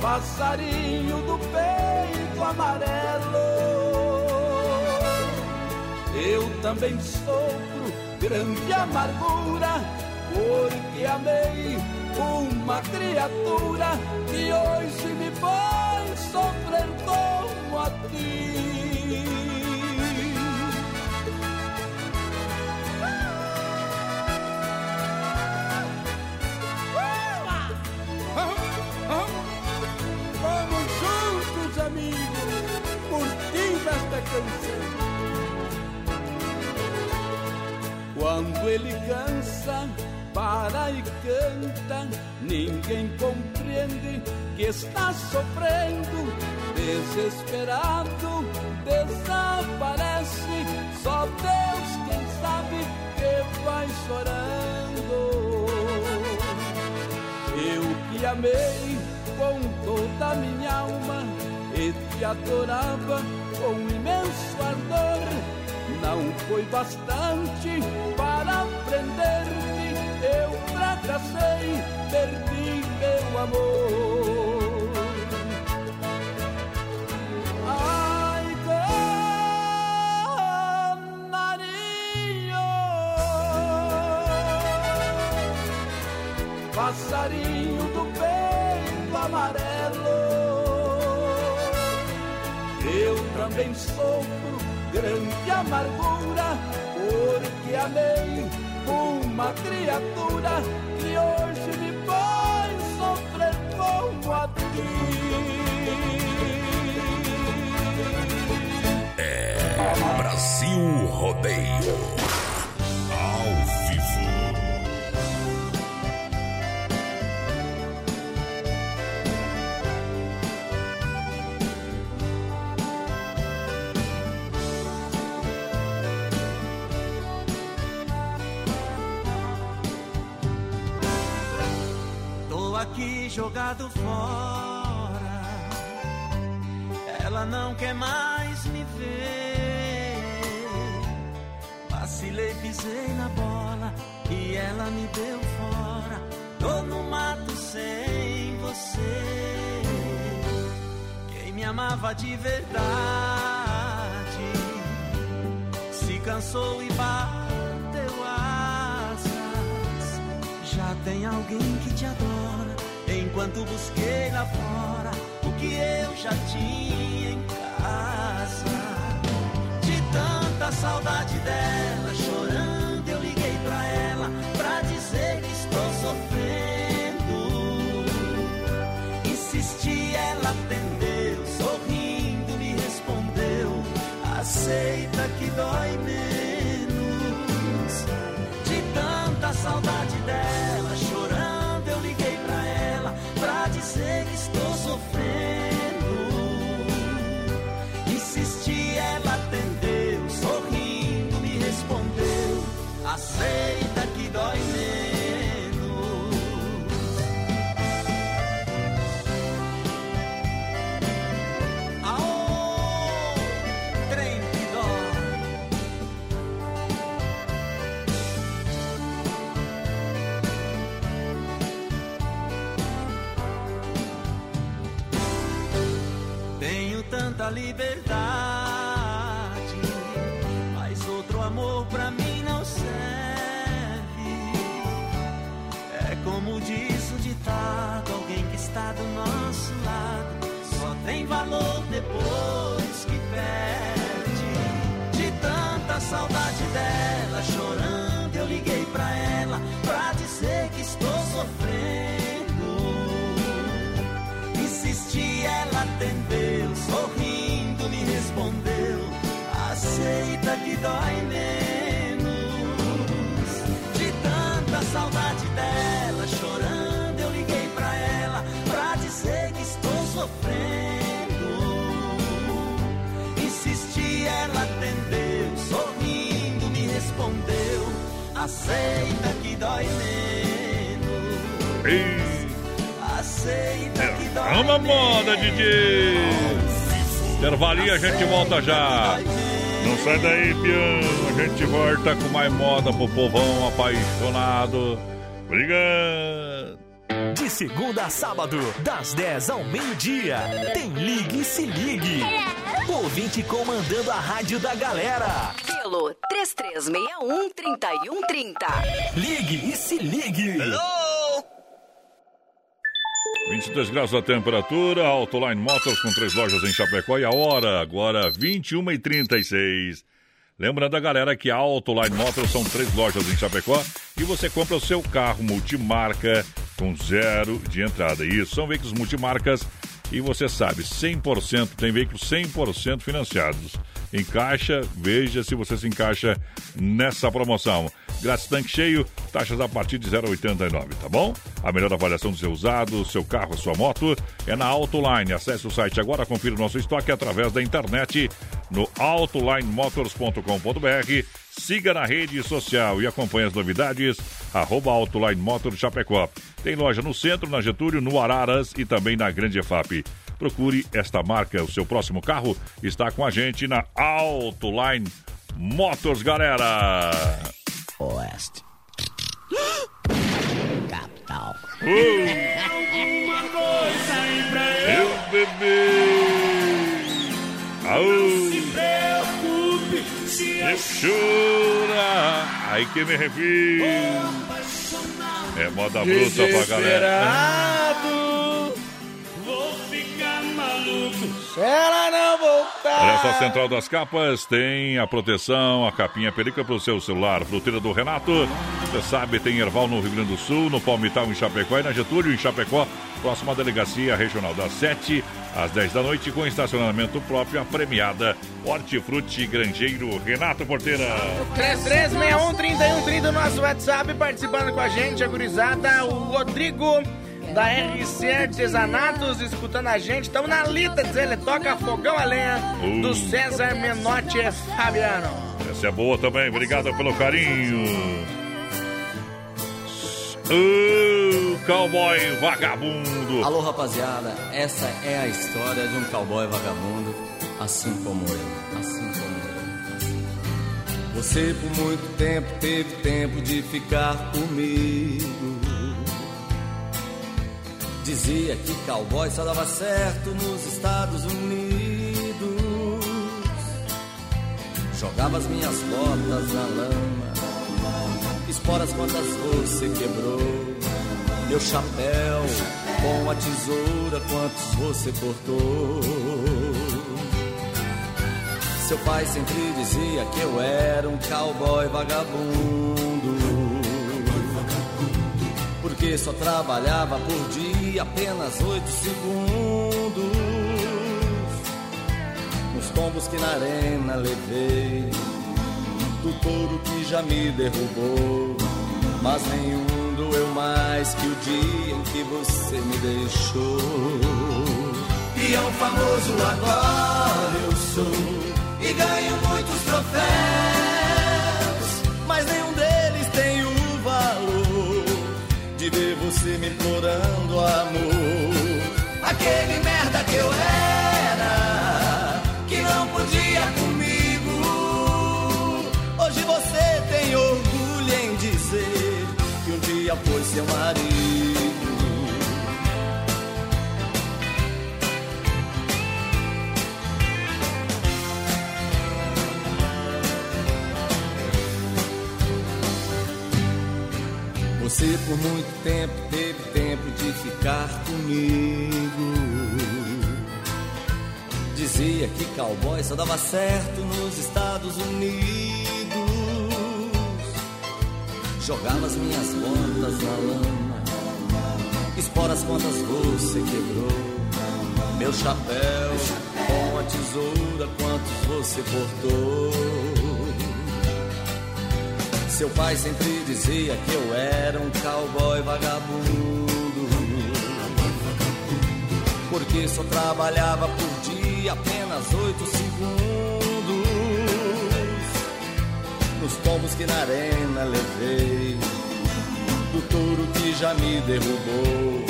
Passarinho do amarelo. Eu também sofro grande amargura, porque amei uma criatura que hoje me faz sofrer como a ti. Canção. Quando ele cansa, para e canta, ninguém compreende que está sofrendo, desesperado, desaparece. Só Deus quem sabe que vai chorando. Eu que amei com toda a minha alma e te adorava com imenso ardor. Não foi bastante para prender-me, eu fracassei, perdi meu amor. Ai, canarinho, passarinho também sofro grande amargura, porque amei uma criatura que hoje me faz sofrer como a ti. É Brasil rodeio. Jogado fora. Ela não quer mais me ver. Vacilei, pisei na bola e ela me deu fora. Tô no mato sem você. Quem me amava de verdade se cansou e bateu asas. Já tem alguém que te adora. Enquanto busquei lá fora o que eu já tinha em casa. De tanta saudade dela, chorando, eu liguei pra ela pra dizer que estou sofrendo. Insisti, ela atendeu, sorrindo, me respondeu: Aceita que dói menos. De tanta saudade diz o ditado: alguém que está do nosso lado só tem valor depois que perde. De tanta saudade dela, chorando, eu liguei pra ela pra dizer que estou sofrendo. Insisti, ela atendeu, sorrindo me respondeu: Aceita que dói menos. De tanta saudade Aceita que dói menos. Aceita que dói Ama moda, DJ! Intervalinho, a gente volta já. Não sai daí, piano. A gente volta com mais moda pro povão apaixonado. Obrigado. De segunda a sábado, das 10 ao meio-dia, tem Ligue e Se Ligue. Ouvinte comandando a rádio da galera. Pelo 3361-3130. Ligue e Se Ligue. 22 graus a temperatura, Autoline Motors com três lojas em Chapecó e a hora agora 21h36. Lembrando a galera que a Autoline Motors são três lojas em Chapecó e você compra o seu carro multimarca com zero de entrada. Isso, são veículos multimarcas e você sabe, 100%, tem veículos 100% financiados. Encaixa, veja se você se encaixa nessa promoção. Grátis tanque cheio, taxas a partir de 0,89, tá bom? A melhor avaliação do seu usado, seu carro, sua moto é na Autoline. Acesse o site agora, confira o nosso estoque através da internet no autolinemotors.com.br. Siga na rede social e acompanhe as novidades. Arroba Autoline Chapecó. Tem loja no centro, na Getúlio, no Araras e também na Grande EFAP. Procure esta marca. O seu próximo carro está com a gente na Autoline Motors, galera. Oeste. Capital. Alguma coisa aí pra Meu bebê. Aô. Se preocupe se eu Chora. Aí que me refiro. É moda bruta pra galera. Desesperado, vou Se ela não voltar. Olha só, Central das Capas tem a proteção, a capinha película para o seu celular. Fruteira do Renato, você sabe, tem Erval no Rio Grande do Sul, no Palmital em Chapecó e na Getúlio em Chapecó, próxima delegacia regional das 7 às 10 da noite, com estacionamento próprio, a premiada Hortifruti Grangeiro Renato Porteira. 3361-3130 no nosso WhatsApp, participando com a gente, a gurizada, o Rodrigo da RC Artesanatos, escutando a gente. Estamos na lita, diz ele, toca fogão a lenha do Uh. César Menotti e Fabiano. Essa é boa também, obrigado pelo carinho. Uh, cowboy vagabundo. Alô, rapaziada, essa é a história de um cowboy vagabundo, assim como eu, assim como eu. Você por muito tempo teve tempo de ficar comigo. Dizia que cowboy só dava certo nos Estados Unidos. Jogava as minhas botas na lama, esporas quantas você quebrou. Meu chapéu com a tesoura, quantos você cortou. Seu pai sempre dizia que eu era um cowboy vagabundo. Porque só trabalhava por dia apenas oito segundos. Nos tombos que na arena levei, do touro que já me derrubou. Mas nenhum doeu mais que o dia em que você me deixou. E é um famoso agora eu sou e ganho muitos troféus. Mas nenhum ver você me implorando amor. Aquele merda que eu era, que não podia comigo. Hoje você tem orgulho em dizer que um dia foi seu marido. Você por muito tempo teve tempo de ficar comigo. Dizia que cowboy só dava certo nos Estados Unidos. Jogava as minhas botas na lama, esporas quantas você quebrou. Meu chapéu com a tesoura, quantos você cortou. Seu pai sempre dizia que eu era um cowboy vagabundo. Porque só trabalhava por dia apenas oito segundos. Nos tombos que na arena levei, do touro que já me derrubou.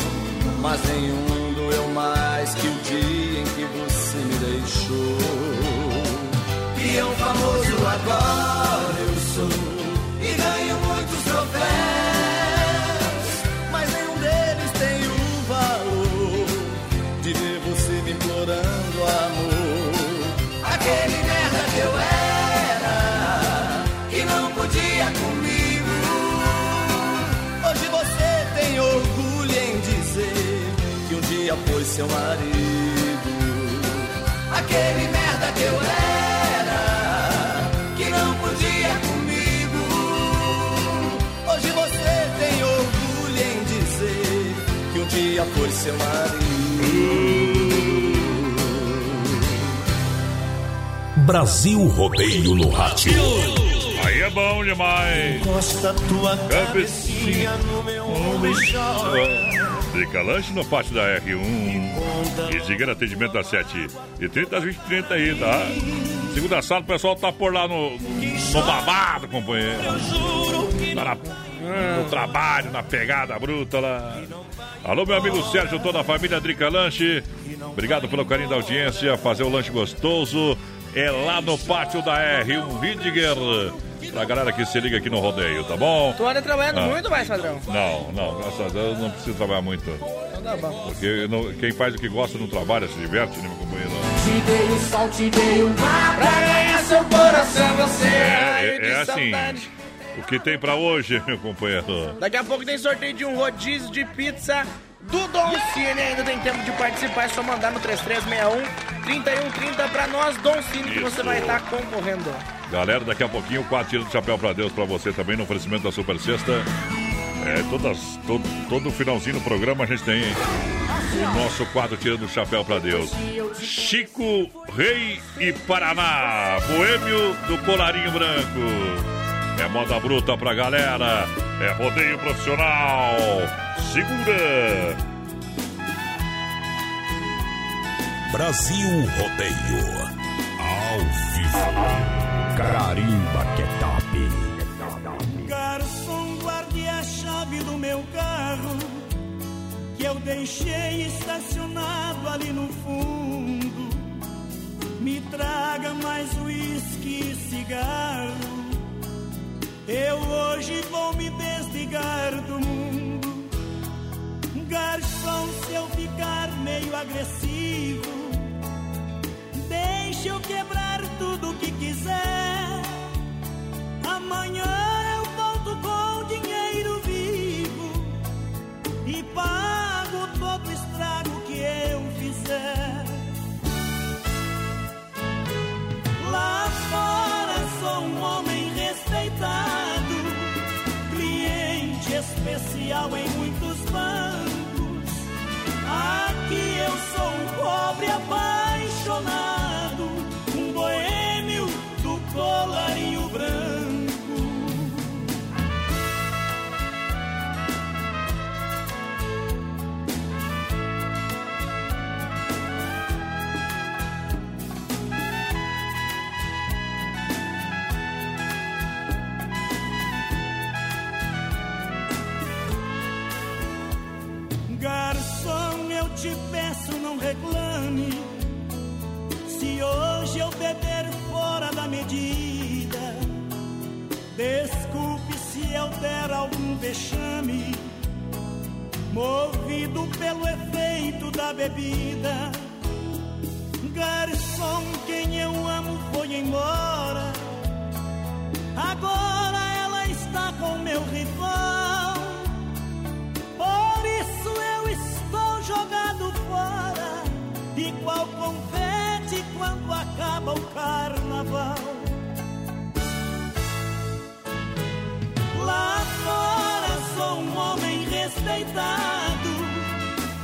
Mas nenhum doeu mais que o dia em que você me deixou. E é um famoso agora eu sou e ganho muitos troféus. Mas nenhum deles tem o valor de ver você me implorando amor. Aquele merda que eu era, que não podia comigo. Hoje você tem orgulho em dizer que um dia foi seu marido. Aquele seu marido. Brasil Rodeio no Rádio. Aí é bom demais. Encosta tua cabecinha no meu ombro e chora. Drica Lanche no pátio da R1. E Zigueira atendimento das 7 e 30 às 20 e 30 aí, tá? Segunda sala, o pessoal tá por lá no, no babado, companheiro. Tá na, no trabalho, na pegada bruta lá. Alô, meu amigo Sérgio, toda a família Drica Lanche. Obrigado pelo carinho da audiência. Fazer o lanche gostoso é lá no pátio da R1 Ridger. Pra galera que se liga aqui no rodeio, tá bom? Tu anda trabalhando Ah. muito mais, padrão? Não, não, graças a Deus não preciso trabalhar muito. Então tá bom. Porque não- quem faz o que gosta não trabalha, se diverte, né, meu companheiro? Te dei o sol, te dei o mar pra ganhar seu coração. Você É, de é assim. saudade. O que tem pra hoje, meu companheiro? Daqui a pouco tem sorteio de um rodízio de pizza do Don Cine. Ainda tem tempo de participar, é só mandar no 3361 3130 pra nós, Don Cine, que você Isso. vai estar concorrendo. Galera, daqui a pouquinho, quatro tiros de chapéu pra Deus pra você também no oferecimento da Super Sexta. É, todas, todo, todo finalzinho do programa a gente tem hein? o nosso quadro tirando o chapéu pra Deus. Chico Rei e Paraná, boêmio do colarinho branco. É moda bruta pra galera, é rodeio profissional. Segura! Brasil Rodeio. Ao vivo. Carimba que é top. Garçom, guarde a chave do meu carro que eu deixei estacionado ali no fundo. Me traga mais uísque e cigarro. Eu hoje vou me desligar do mundo. Garçom, se eu ficar meio agressivo, deixa eu quebrar tudo que quiser. Amanhã eu volto com dinheiro vivo e pago todo o estrago que eu fizer. Lá fora sou um homem respeitado, especial em muitos bancos. Aqui eu sou um pobre apaixonado, reclame. Se hoje eu beber fora da medida, desculpe se eu der algum vexame. Movido pelo efeito da bebida, garçom, quem eu amo foi embora. Agora ela está com meu rival. Igual confete quando acaba o carnaval. Lá fora sou um homem respeitado,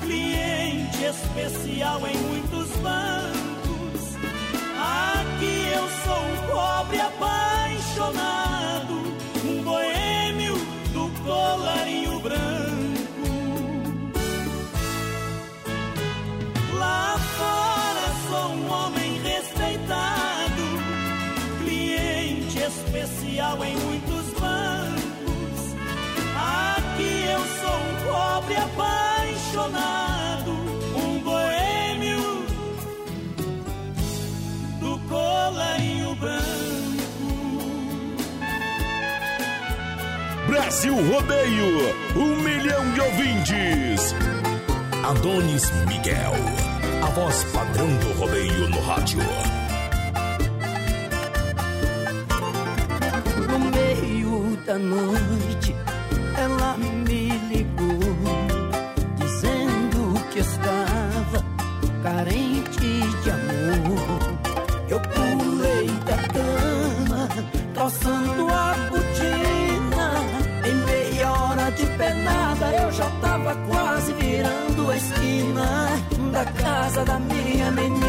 cliente especial em muitos bancos. Aqui eu sou um pobre apaixonado, em muitos bancos. Aqui eu sou um pobre apaixonado, um boêmio do colarinho branco. Brasil Rodeio, um milhão de ouvintes. Adonis Miguel, a voz padrão do rodeio no rádio. Da noite, ela me ligou, dizendo que estava carente de amor. Eu pulei da cama, calçando a botina. Em meia hora de pernada, eu já tava quase virando a esquina da casa da minha menina.